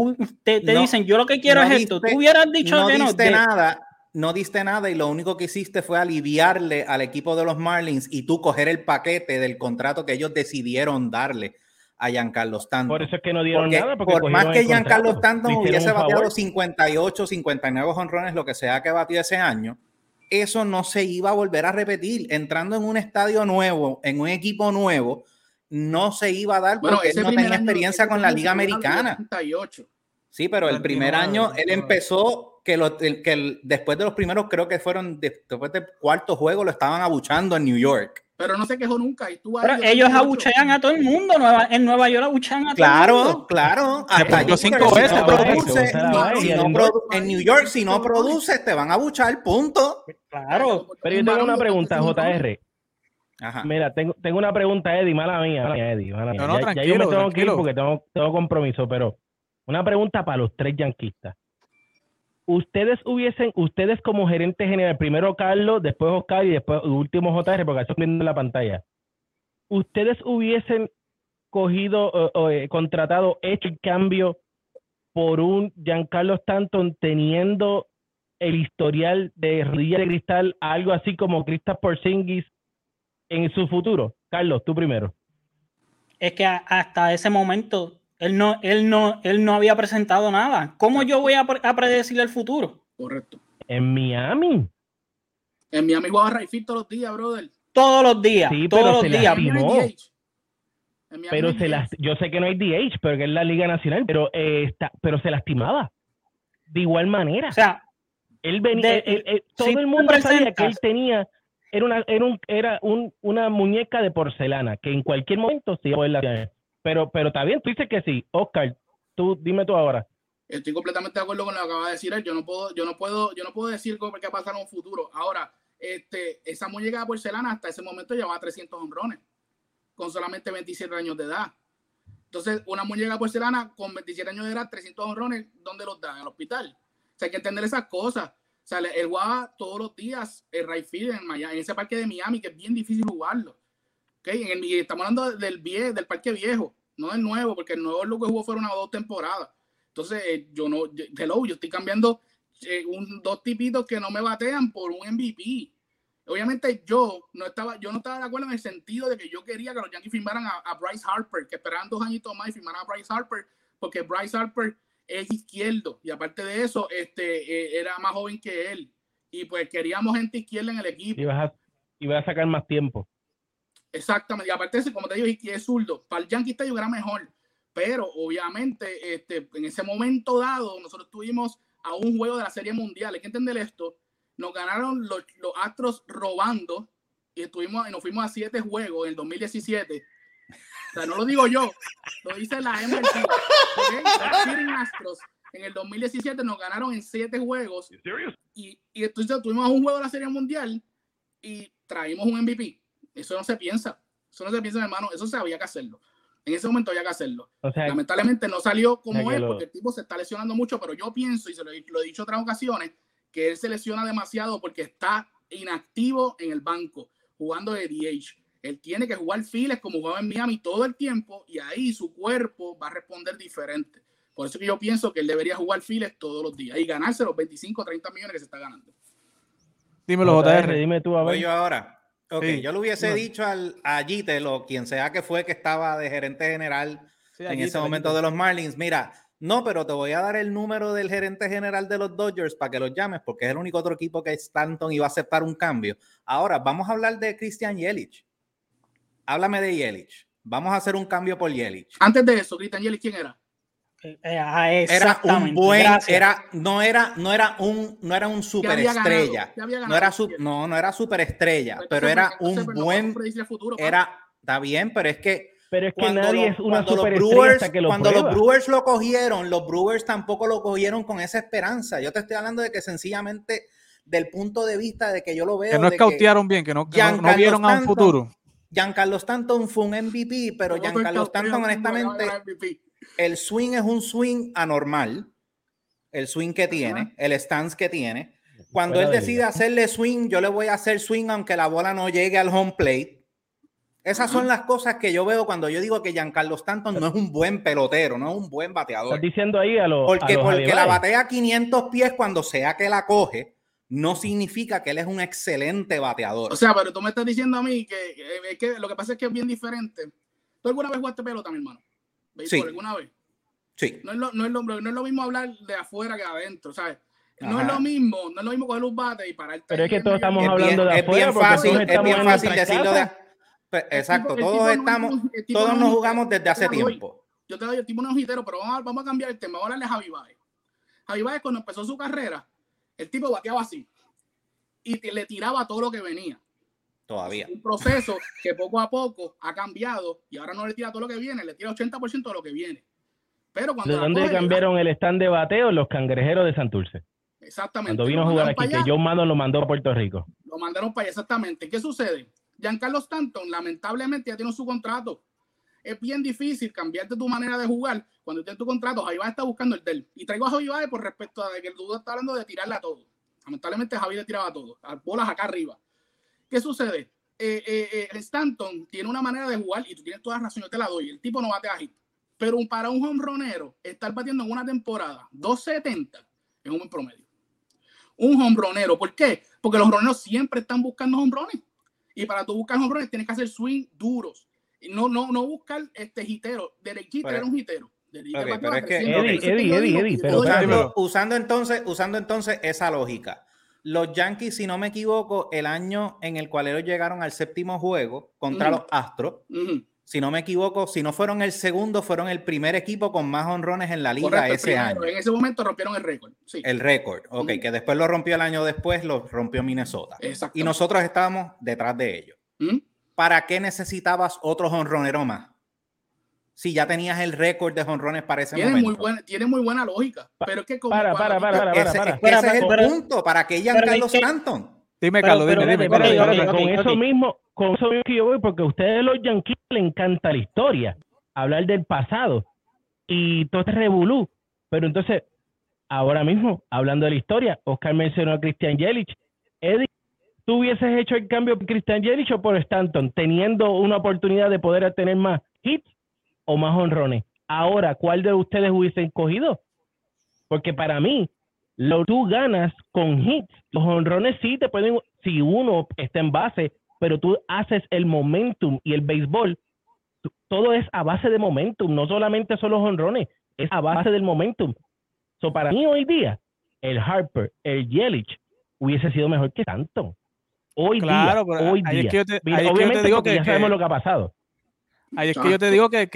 te, te No, dicen, yo lo que quiero no es esto. diste- Tú hubieras dicho no que no. diste de- nada, no diste nada y lo único que hiciste fue aliviarle al equipo de los Marlins y tú coger el paquete del contrato que ellos decidieron darle a Giancarlo Stanton. Por eso es que no dieron Porque nada. Porque por más que Giancarlo. Stanton hubiese bateado favor. 58, 59 honrones, lo que sea que batió ese año, eso no se iba a volver a repetir. Entrando en un estadio nuevo, en un equipo nuevo, no se iba a dar porque Bueno, él no tenía experiencia con la Liga Americana. 88. Sí, pero el primer año él empezó que, lo- que el- después de los primeros, creo que fueron de- después del cuarto juego, lo estaban abuchando en New York. Pero no se quejó nunca. Y ahí Pero ellos 88. abuchean a todo el mundo. Nueva- en Nueva York abuchean a todo el Claro, mundo. claro. Jeter, cinco si veces, produce, no, si no produ- en New York, si no produces, te van a buchar, punto. Claro. Pero yo tengo una pregunta, JR. Ajá. Mira, tengo, tengo una pregunta, Eddie, mala mía, mala mía, Eddie, mala mía. No, no, ya, ya yo tranquilo, me tengo que ir tranquilo. porque tengo, tengo compromiso, pero una pregunta para los tres yanquistas. Ustedes hubiesen, ustedes como gerente general, primero Carlos, después Oscar y después último JR, porque estoy viendo en la pantalla. ¿Ustedes hubiesen cogido o, eh, contratado, hecho el cambio por un Giancarlo Stanton teniendo el historial de rodilla de cristal, algo así como Kristaps Porzingis en su futuro? Carlos, tú primero. Es que hasta ese momento él no, él no, él no había presentado nada. ¿Cómo yo voy a, a predecir el futuro? Correcto. En Miami. En Miami jugaba Rayfield todos los días, brother. Todos los días. Sí, todos los días. lastimó. En Miami Pero se las, yo sé que no hay DH, pero que es la Liga Nacional, pero eh, está, pero se lastimaba. De igual manera. O sea, él venía, de- él- él- todo si el mundo sabía que él tenía, era una, era un, era un, una muñeca de porcelana, que en cualquier momento se iba a poder lastimar. Pero, pero está bien, tú dices que sí. Oscar, tú, dime tú ahora. Estoy completamente de acuerdo con lo que acaba de decir él. Yo no puedo, yo no puedo, yo no puedo decir qué va a pasar en un futuro. Ahora, este, esa muñeca de porcelana hasta ese momento llevaba 300 hombrones con solamente 27 años de edad. Entonces, una muñeca de porcelana con 27 años de edad, 300 honrones, ¿dónde los dan? En el hospital. O sea, hay que entender esas cosas. O sea, él jugaba todos los días el right field en, Miami, en ese parque de Miami, que es bien difícil jugarlo. ¿Ok? En estamos hablando del, vie, del parque viejo, no del nuevo, porque el nuevo lo que jugó fueron una o dos temporadas. Entonces, eh, yo no, yo- hello, yo estoy cambiando eh, un, dos tipitos que no me batean por un MVP. Obviamente yo no estaba, yo no estaba de acuerdo en el sentido de que yo quería que los Yankees firmaran a, Bryce Harper, que esperaran dos añitos más y firmaran a Bryce Harper, porque Bryce Harper es izquierdo y aparte de eso, este eh, era más joven que él y pues queríamos gente izquierda en el equipo. Y vas a, a sacar más tiempo. Exactamente, y aparte como te digo, y que es zurdo, para el Yankee Stadium era mejor, pero obviamente este, en ese momento dado nosotros tuvimos a un juego de la Serie Mundial, hay que entender esto, nos ganaron los, los Astros robando y, estuvimos, y nos fuimos a siete juegos en el 2017. O sea, no lo digo yo, lo dice la MLB. ¿ok? Los Astros en el 2017 nos ganaron en siete juegos y, y entonces tuvimos un juego de la Serie Mundial y traímos un MVP. Eso no se piensa. Eso no se piensa, mi hermano. Eso se había que hacerlo. En ese momento había que hacerlo. O sea, Lamentablemente no salió como Ya que es, porque el tipo se está lesionando mucho, pero yo pienso, y se lo, he- lo he dicho otras ocasiones, que él se lesiona demasiado porque está inactivo en el banco, jugando de DH. Él tiene que jugar files como jugaba en Miami todo el tiempo y ahí su cuerpo va a responder diferente. Por eso que yo pienso que él debería jugar files todos los días y ganarse los 25 o 30 millones que se está ganando. Dímelo, JR. dime tú a Voy ver. yo ahora. Ok, Sí. yo le hubiese No. dicho al, a Gitel o quien sea que fue que estaba de gerente general Sí, en ese momento de los Marlins, mira, no, pero te voy a dar el número del gerente general de los Dodgers para que los llames, porque es el único otro equipo que Stanton iba a aceptar un cambio. Ahora, vamos a hablar de Christian Yelich. Háblame de Yelich. Vamos a hacer un cambio por Yelich. Antes de eso, Cristian Yelich, ¿quién era? Eh, Era un buen, gracias. era, no era, no era un, no era un superestrella. No era, su- no, no era superestrella, Pues pero era entonces, un no buen, futuro, era, está bien, pero es que Pero es que cuando, nadie lo- es una cuando los superestrella Brewers, que lo cuando prueba. los Brewers lo cogieron, los Brewers tampoco lo cogieron con esa esperanza. Yo te estoy hablando de que sencillamente del punto de vista de que yo lo veo. Que no escautearon bien, que no, que no- vieron a un futuro. Giancarlo Stanton fue un MVP, pero Giancarlo Stanton, honestamente. El swing es un swing anormal. El swing que tiene, el stance que tiene. Cuando Fuera él de decide liga. hacerle swing, yo le voy a hacer swing aunque la bola no llegue al home plate. Esas son las cosas que yo veo cuando yo digo que Giancarlo Stanton no es un buen pelotero, no es un buen bateador. Estás diciendo ahí a los. Porque a los porque la batea 500 pies cuando sea que la coge, no significa que él es un excelente bateador. O sea, pero tú me estás diciendo a mí que, que- es que lo que pasa es que es bien diferente. ¿Tú alguna vez jugaste pelota, mi hermano? ¿Béisbol, Sí. ¿Alguna vez? sí. No es, lo, no, es lo, no es lo mismo hablar de afuera que de adentro, ¿sabes? No es lo mismo, no es lo mismo coger un bate y pararte. Pero es que todos estamos Es bien, hablando de es afuera bien porque fácil, es bien en fácil decirlo de. casa. Pues, exacto, tipo- todos no es estamos, todos no es nos jugamos desde hace tiempo. Yo te doy el tipo no es pero vamos a, vamos a cambiar el tema. Vamos a hablarle a Javi Baez. Javi Baez, cuando empezó su carrera, el tipo bateaba así y te- le tiraba todo lo que venía. Todavía. Un proceso que poco a poco ha cambiado y ahora no le tira todo lo que viene, le tira 80% de lo que viene. Pero cuando ¿De dónde coge, cambiaron el stand de bateo? Los cangrejeros de Santurce. Exactamente. Cuando vino a jugar aquí, que John Madden lo mandó a Puerto Rico. Lo mandaron para allá, exactamente. ¿Qué sucede? Giancarlo Stanton, lamentablemente, ya tiene su contrato. Es bien difícil cambiarte tu manera de jugar cuando tienes tu contrato. Javi está buscando el del. Y traigo a Javi por respecto a que el duda está hablando de tirarle a todo. Lamentablemente, Javi le tiraba a todo. A bolas acá arriba. ¿Qué sucede? Eh, eh, eh, Stanton tiene una manera de jugar y tú tienes toda la razón, yo te la doy. El tipo no bate a hit. Pero para un hombronero, estar batiendo en una temporada 270 es un buen promedio. Un hombronero, ¿por qué? Porque los hombroneros siempre están buscando hombrones. Y para tú buscar hombrones tienes que hacer swing duros. Y no, no, no buscar este hitero. Derechito era un hitero. pero es que, Eddie, Eddie, Eddie, pero usando entonces, usando entonces esa lógica los Yankees, si no me equivoco, el año en el cual ellos llegaron al séptimo juego contra los Astros, si no me equivoco, si no fueron el segundo, fueron el primer equipo con más honrones en la liga ese año. En ese momento rompieron el récord. El récord, ok, que después lo rompió el año después, lo rompió Minnesota. Y nosotros estábamos detrás de ellos. ¿Para qué necesitabas otro honronero más? Si ya tenías el récord de jonrones para ese tiene momento. Muy buena, tiene muy buena lógica. Pero es que como para, para, para, para, ese, para, ese es el punto. ¿Para que Carlos Stanton? Dime, Carlos, dime, dime. con eso mismo, con eso mismo que yo voy, porque a ustedes los Yankees les encanta la historia, hablar del pasado y todo este revolú. Pero entonces, ahora mismo, hablando de la historia, Oscar mencionó a Christian Yelich. Eddie, ¿tú hubieses hecho el cambio por Christian Yelich o por Stanton, teniendo una oportunidad de poder tener más hits? O más honrones. Ahora, ¿cuál de ustedes hubiesen cogido? Porque para mí, lo tú ganas con hits. Los honrones sí te pueden, si uno está en base, pero tú haces el momentum y el béisbol, todo es a base de momentum, no solamente son los honrones, es a base del momentum. So, para mí hoy día, el Harper, el Yelich, hubiese sido mejor que Stanton. Hoy día, hoy día. obviamente, digo que, ya sabemos lo que ha pasado. Ahí es que yo te digo que,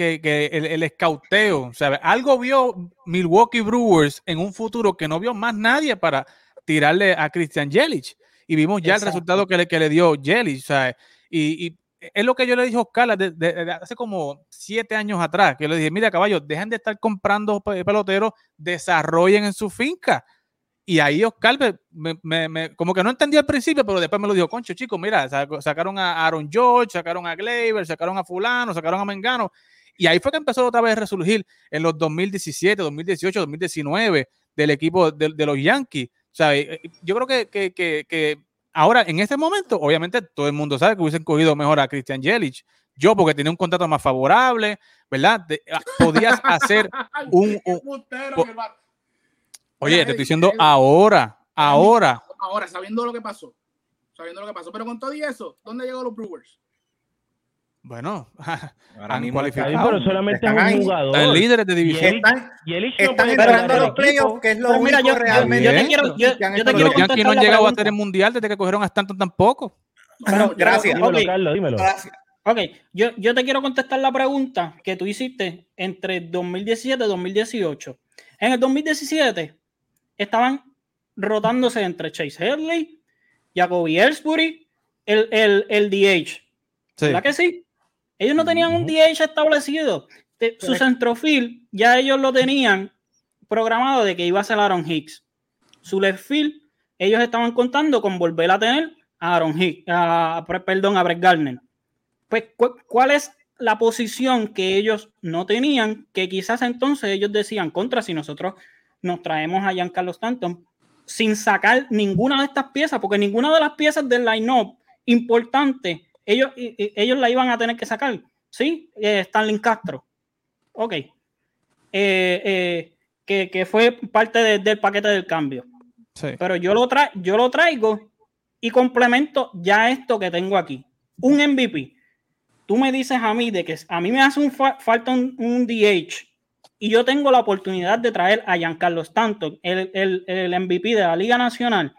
el, el escauteo, algo vio Milwaukee Brewers en un futuro que no vio más nadie para tirarle a Christian Yelich. Y vimos ya el resultado que le, que le dio Yelich. Y, es lo que yo le dije a Oscar hace como siete años atrás, que yo le dije, mira caballo, dejen de estar comprando peloteros, desarrollen en su finca. Y ahí Oscar me, como que no entendía al principio, pero después me lo dijo, concho, chicos, mira, sacaron a Aaron George, sacaron a Gleyber, sacaron a fulano, sacaron a Mengano. Y ahí fue que empezó otra vez a resurgir en los 2017, 2018, 2019 del equipo de, los Yankees. O sea, eh, eh, yo creo que, que, que, ahora, en este momento, obviamente todo el mundo sabe que hubiesen cogido mejor a Christian Yelich. Yo, porque tenía un contrato más favorable, ¿verdad? Ah, podías hacer [LAUGHS] un Oye, te estoy diciendo ahora, ahora. Ahora, sabiendo lo que pasó. Sabiendo lo que pasó. Pero con todo y eso, ¿dónde llegó los Brewers? Bueno, [LAUGHS] ahora han cualificado. pero solamente es un jugador. Están líderes de división. Están, están entrando los playoffs, que es lo mira, yo, realmente. Yo, te quiero, yo, yo te quiero los Yankees no han llegado a tener el mundial desde que cogieron a Stanton tampoco. Bueno, gracias. Dímelo, okay. Carlos, dímelo. Gracias. Ok, yo, yo te quiero contestar la pregunta que tú hiciste entre 2017 y 2018. En el 2017, estaban rotándose entre Chase Headley, Jacoby Ellsbury, el, el, el DH. ¿Verdad que sí? Ellos no tenían un DH establecido. su centrofil ya ellos lo tenían programado de que iba a ser Aaron Hicks. Su left field, ellos estaban contando con volver a tener a Aaron Hicks, a, perdón, a Brett Gardner. Pues, ¿cuál es la posición que ellos no tenían? Que quizás entonces ellos decían contra si nosotros nos traemos a Giancarlo Stanton sin sacar ninguna de estas piezas, porque ninguna de las piezas del line-up importante, ellos, ellos la iban a tener que sacar. ¿Sí? Eh, Stanley Castro. Ok. Eh, eh, que, fue parte del paquete del cambio. Pero yo lo, yo lo traigo y complemento ya esto que tengo aquí. Un MVP. Tú me dices a mí de que a mí me hace un falta un, un DH y yo tengo la oportunidad de traer a Giancarlo Stanton, el, el, MVP de la Liga Nacional,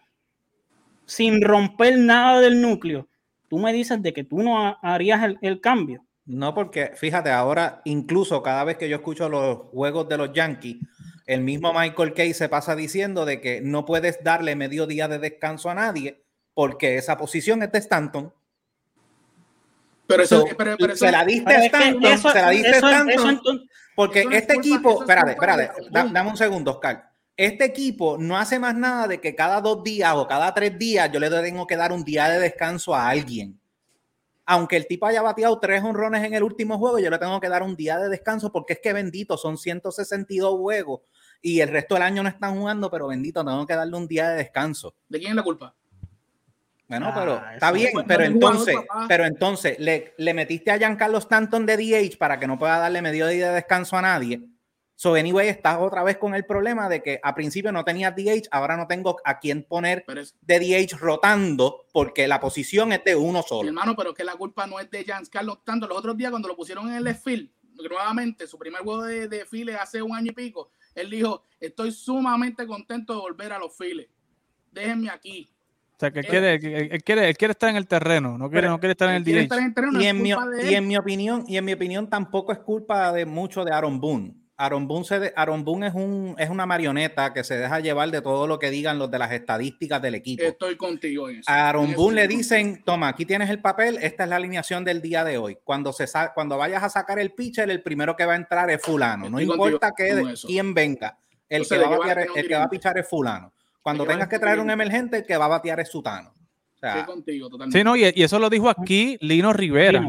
sin romper nada del núcleo, tú me dices de que tú no harías el, cambio. No, porque fíjate, ahora incluso cada vez que yo escucho los juegos de los Yankees, el mismo Michael Kay se pasa diciendo de que no puedes darle medio día de descanso a nadie porque esa posición es de Stanton. Pero eso, se la diste a Stanton, se la diste Stanton. Porque este equipo, espérate, espérate, dame un segundo, Oscar. Este equipo no hace más nada de que cada dos días o cada tres días yo le tengo que dar un día de descanso a alguien. Aunque el tipo haya bateado tres honrones en el último juego, yo le tengo que dar un día de descanso porque es que bendito, son 162 juegos y el resto del año no están jugando, pero bendito, tengo que darle un día de descanso. ¿De quién es la culpa? Bueno, pero ah, está bien, pero entonces, pero entonces le, le metiste a Giancarlo Stanton de DH para que no pueda darle medio día de descanso a nadie So, anyway, estás otra vez con el problema de que a principio no tenía DH, ahora no tengo a quién poner de DH rotando porque la posición es de uno solo. hermano, pero que la culpa no es de Giancarlo Stanton. Los otros días, cuando lo pusieron en el left field, nuevamente, su primer juego de, de files hace un año y pico, él dijo: Estoy sumamente contento de volver a los files. Déjenme aquí. Sea, que él, quiere, él, quiere, él quiere estar en el terreno, no quiere, no quiere estar en el DH. y, en mi, y en mi opinión, y en mi opinión, tampoco es culpa de mucho de Aaron Boone Aaron Boone, es, un, es una marioneta que se deja llevar de todo lo que digan los de las estadísticas del equipo. Estoy contigo en eso. A Aaron Boone le dicen, toma, aquí tienes el papel, esta es la alineación del día de hoy. Cuando, se cuando vayas a sacar el pitcher, el primero que va a entrar es fulano. no importa que, quién venga. El, que va, a el que va a pichar es fulano. Cuando tengas que traer un emergente, el que va a batear es sutano. Sí, no, y, eso lo dijo aquí Lino Rivera.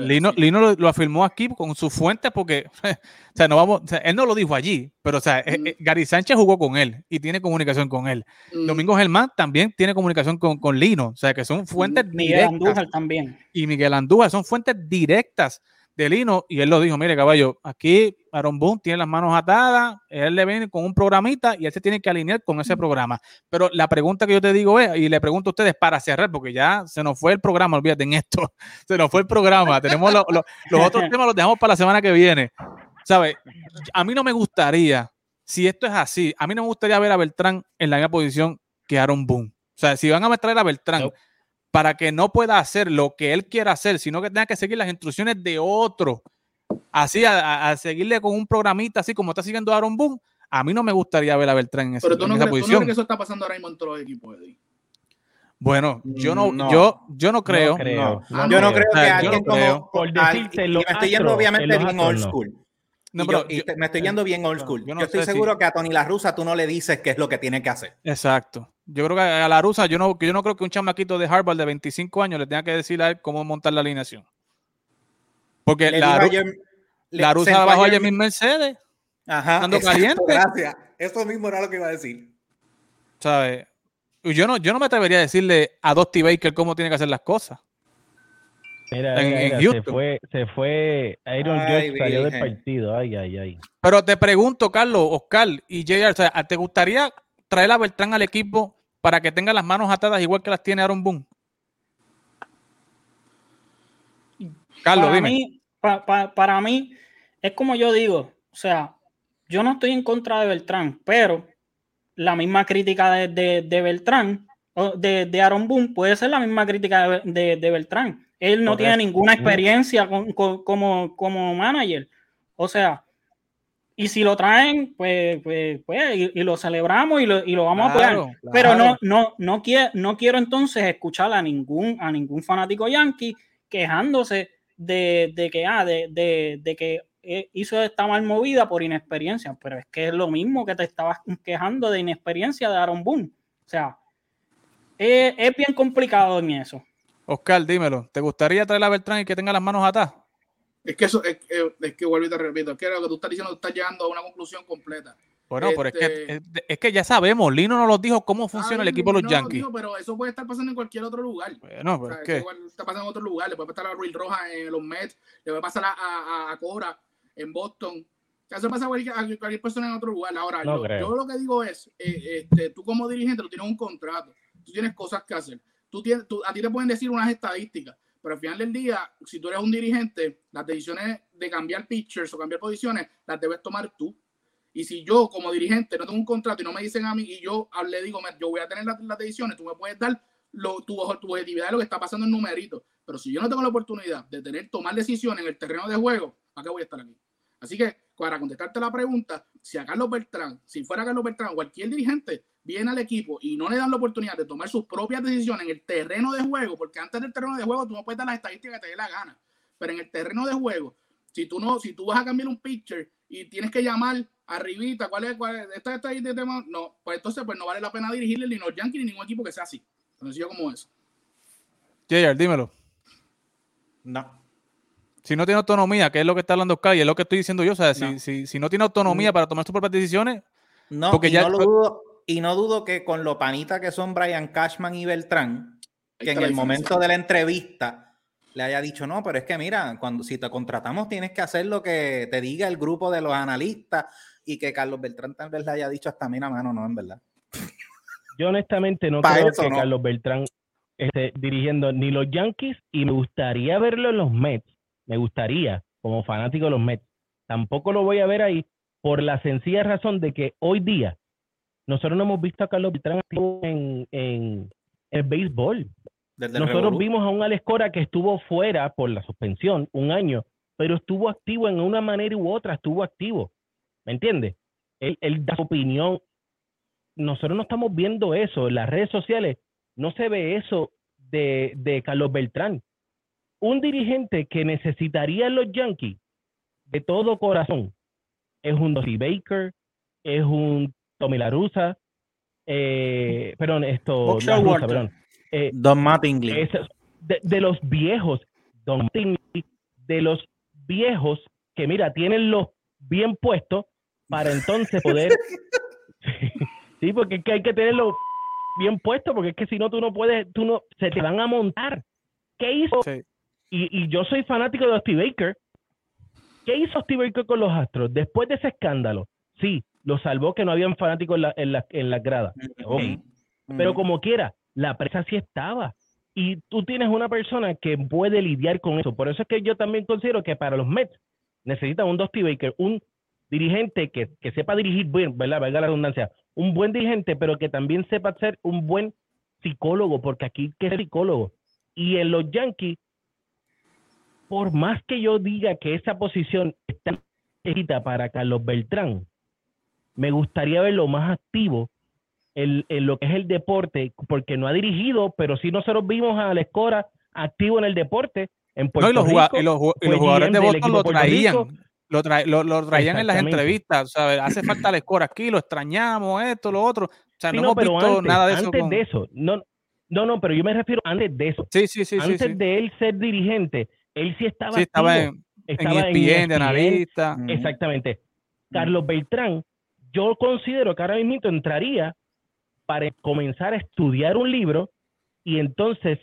Lino, Lino, lo, afirmó aquí con su fuente porque, [LAUGHS] o sea, no vamos, él no lo dijo allí, pero, o sea, eh, eh, Gary Sánchez jugó con él y tiene comunicación con él. Domingo Germán también tiene comunicación con, con, Lino, o sea, que son fuentes Miguel Andújar también. Y Miguel Andújar, son fuentes directas de Lino y él lo dijo, mire caballo, aquí Aaron Boone tiene las manos atadas, él le viene con un programita y él se tiene que alinear con ese programa. Pero la pregunta que yo te digo es, y le pregunto a ustedes para cerrar, porque ya se nos fue el programa, olvídate en esto, [LAUGHS] se nos fue el programa, tenemos los otros temas los dejamos para la semana que viene. ¿Sabes? A mí no me gustaría, si esto es así, a mí no me gustaría ver a Beltrán en la misma posición que Aaron Boone. O sea, si van a meter a Beltrán para que no pueda hacer lo que él quiera hacer, sino que tenga que seguir las instrucciones de otro. Así, a, seguirle con un programita, así como está siguiendo Aaron Boone, a mí no me gustaría ver a Beltrán en, esa, Pero tú no esa crees, posición. ¿tú no que eso está pasando ahora mismo en todos los equipos, Eddie? Bueno, yo no, Yo, yo no creo. No yo no creo que alguien como. Por decirte, me estoy yendo obviamente bien old school. No, pero me estoy yendo bien old school. Yo, estoy seguro que a Tony La Rusa tú no le dices qué es lo que tiene que hacer. Exacto. Yo creo que a La Rusa, yo no, yo no creo que un chamaquito de Harvard de 25 años le tenga que decir a él cómo montar la alineación. Porque la, la Rusa bajó ayer mis Mercedes. Ajá. Estando caliente. Gracias. Eso mismo era lo que iba a decir. ¿Sabes? Yo no, yo no me atrevería a decirle a Dusty Baker cómo tiene que hacer las cosas. Mira, se fue, se fue Iron George salió del partido. Ay, ay, ay. Pero te pregunto, Carlos, Oscar y JR, ¿te gustaría traer a Beltrán al equipo para que tenga las manos atadas igual que las tiene Aaron Boone? Carlos, para dime. Mí, para mí, es como yo digo, o sea, yo no estoy en contra de Beltrán, pero la misma crítica de, de, Beltrán, de, de, Aaron Boone, puede ser la misma crítica de, de Beltrán él no tiene ninguna experiencia como, como manager. O sea, y si lo traen, pues, pues, pues y, lo celebramos y lo, y lo vamos a apoyar. Pero no, no, no, quiero, no quiero entonces escuchar a ningún, a ningún fanático yankee quejándose de, de que, ah, de, de, de, que hizo esta mal movida por inexperiencia. Pero es que es lo mismo que te estabas quejando de inexperiencia de Aaron Boone. O sea, es, es bien complicado en eso. Oscar, dímelo. ¿Te gustaría traer a Beltrán y que tenga las manos atadas? Es que eso, es, es que vuelvo y te repito, es que lo que tú estás diciendo, tú estás llegando a una conclusión completa. Bueno, pero es que, este es, que ya sabemos, Lino nos lo dijo cómo funciona el equipo de los Yankees. Dijo, pero eso puede estar pasando en cualquier otro lugar. Bueno, pero es que... está pasando en otro lugar. Le puede pasar a Ruiz Roja en los Mets, le puede pasar a, a, Cora en Boston. Eso pasa a cualquier, persona en otro lugar. Ahora, yo, lo que digo es, eh, este, tú como dirigente, tú tienes un contrato, tú tienes cosas que hacer tú tienes, a ti te pueden decir unas estadísticas, pero al final del día, si tú eres un dirigente, las decisiones de cambiar pitchers o cambiar posiciones las debes tomar tú. Y si yo como dirigente no tengo un contrato y no me dicen a mí y yo le digo, yo voy a tener las, decisiones, tú me puedes dar lo, tu, tu objetividad de lo que está pasando en numerito. Pero si yo no tengo la oportunidad de tener, tomar decisiones en el terreno de juego, ¿para qué voy a estar aquí? Así que, para contestarte la pregunta, si a Carlos Beltrán, si fuera Carlos Beltrán, cualquier dirigente viene al equipo y no le dan la oportunidad de tomar sus propias decisiones en el terreno de juego, porque antes del terreno de juego tú no puedes dar las estadísticas que te dé la gana, pero en el terreno de juego, si tú no, si tú vas a cambiar un pitcher y tienes que llamar arribita, ¿cuál es, cuál es esta estadística? Tema? No, pues entonces pues no vale la pena dirigirle ni los Yankees ni ningún equipo que sea así. Entonces yo como eso. JR, dímelo. No. Si no tiene autonomía, que es lo que está hablando Oscar y es lo que estoy diciendo yo, o sea, si, si, si, no tiene autonomía mm. para tomar sus propias decisiones, no, porque ya, no lo dudo, y no dudo que con lo panita que son Brian Cashman y Beltrán, que en el momento de la entrevista le haya dicho, no, pero es que mira, cuando si te contratamos tienes que hacer lo que te diga el grupo de los analistas y que Carlos Beltrán tal vez le haya dicho hasta mira, mano, no, en verdad. [LAUGHS] Yo honestamente no creo que Carlos Beltrán esté dirigiendo ni los Yankees y me gustaría verlo en los Mets. Me gustaría, como fanático de los Mets. Tampoco lo voy a ver ahí por la sencilla razón de que hoy día nosotros no hemos visto a Carlos Beltrán en, en, el béisbol. nosotros vimos a un Alex Cora que estuvo fuera por la suspensión un año, pero estuvo activo en una manera u otra, estuvo activo. ¿Me entiendes? Él, él da su opinión. Nosotros no estamos viendo eso en las redes sociales. No se ve eso de, de Carlos Beltrán. Un dirigente que necesitaría los Yankees de todo corazón es un Dossie Baker, es un Tommy La Russa, eh, perdón, esto, perdón, eh, Don Mattingly. De, de, los viejos, Don Mattingly, de los viejos que mira, tienen los bien puestos para entonces poder. [LAUGHS] sí, porque es que hay que tenerlo bien puesto, porque es que si no, tú no puedes, tú no, se te van a montar. ¿Qué hizo? Y, y, yo soy fanático de Steve Baker. ¿Qué hizo Steve Baker con los Astros después de ese escándalo? Sí, lo salvó que no habían fanáticos en la, en la, en la grada. Pero como quiera, la presa sí estaba. Y tú tienes una persona que puede lidiar con eso. Por eso es que yo también considero que para los Mets necesitan un Dusty Baker, un dirigente que, sepa dirigir bien, ¿verdad? Valga la redundancia, un buen dirigente, pero que también sepa ser un buen psicólogo, porque aquí que es psicólogo. Y en los Yankees, por más que yo diga que esa posición está para Carlos Beltrán, me gustaría verlo más activo en, lo que es el deporte, porque no ha dirigido, pero sí nosotros vimos a la Escora activo en el deporte. En Puerto y los, jugadores de Boston lo traían, lo, lo, traían en las entrevistas. Hace falta la Escora aquí, lo extrañamos, esto, lo otro. O sea, no, hemos visto nada de eso. Antes de eso, no, no, no, pero yo me refiero antes de eso. Sí, sí, sí. Antes de él ser dirigente, él sí estaba, sí, estaba en, estaba en, ESPN, de analista. Exactamente. Carlos Beltrán yo considero que ahora mismo entraría para comenzar a estudiar un libro y entonces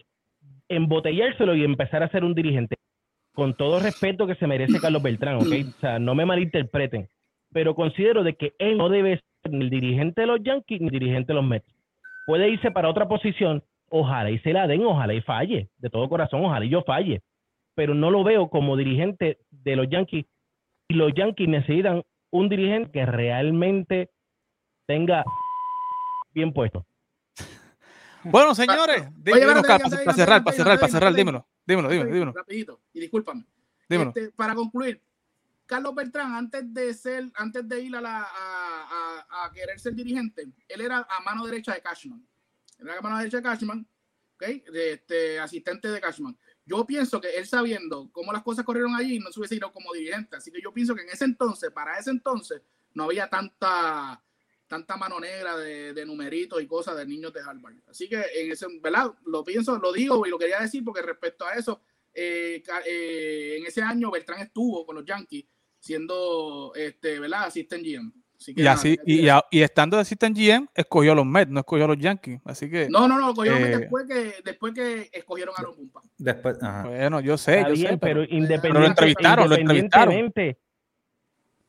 embotellárselo y empezar a ser un dirigente. Con todo respeto que se merece Carlos Beltrán, ¿ok? O sea, no me malinterpreten. Pero considero de que él no debe ser ni el dirigente de los Yankees ni el dirigente de los Mets. Puede irse para otra posición, ojalá y se la den, ojalá y falle. De todo corazón, ojalá y yo falle. Pero no lo veo como dirigente de los Yankees. Y los Yankees necesitan un dirigente que realmente tenga bien puesto. [LAUGHS] Bueno, señores, dímelo, para, cerrar, para cerrar, para cerrar, dímelo, dímelo, dímelo, dímelo. Rapidito, y discúlpame. Este, para concluir, Carlos Beltrán, antes de ser, antes de ir a, la, a, a, querer ser dirigente, él era a mano derecha de Cashman. Era a mano derecha de Cashman, ¿okay? de este, asistente de Cashman. Yo pienso que él sabiendo cómo las cosas corrieron allí, no se hubiese ido como dirigente. Así que yo pienso que en ese entonces, para ese entonces, no había tanta, tanta mano negra de, numeritos y cosas de niños de Harvard. Así que en ese, ¿verdad? Lo pienso, lo digo y lo quería decir porque respecto a eso, eh, eh, en ese año Beltrán estuvo con los Yankees siendo, este, ¿verdad? Assistant GM y, así, y, y, estando de assistant GM, escogió a los Mets, no escogió a los Yankees. Así que. No, no, no, escogió eh, después, que, después que escogieron a los Pumpa. Después, Bueno, yo sé, yo sé. Pero, independientemente. lo entrevistaron, lo entrevistaron.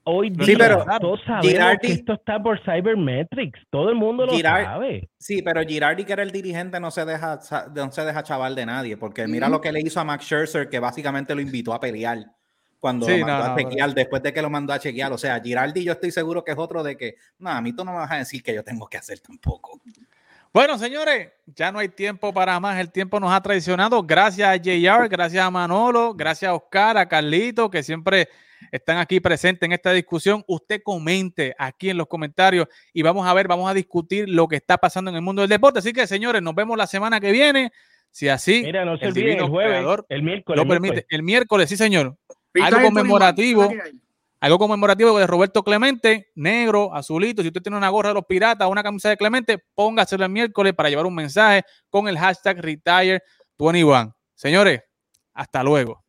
Hoy día sí, pero todos sabemos que esto está por Cybermetrics. Todo el mundo lo sabe. Sí, pero Girardi, que era el dirigente, no se deja, no se deja chaval de nadie. Porque mira lo que le hizo a Max Scherzer, que básicamente lo invitó a pelear cuando lo mandó a chequear, después de que lo mandó a chequear. O sea, Giraldi yo estoy seguro que es otro de que, no, a mí tú no me vas a decir que yo tengo que hacer tampoco. Bueno, señores, ya no hay tiempo para más. El tiempo nos ha traicionado. Gracias a JR, gracias a Manolo, gracias a Oscar, a Carlito, que siempre están aquí presentes en esta discusión. Usted comente aquí en los comentarios y vamos a ver, vamos a discutir lo que está pasando en el mundo del deporte. Así que, señores, nos vemos la semana que viene. Si así, Mira, no se el, el jueves, el miércoles. Lo permite. El miércoles, sí, señor algo conmemorativo. Algo conmemorativo de Roberto Clemente, negro, azulito. Si usted tiene una gorra de los piratas o una camisa de Clemente, póngaselo el miércoles para llevar un mensaje con el hashtag Retire21. Señores, hasta luego.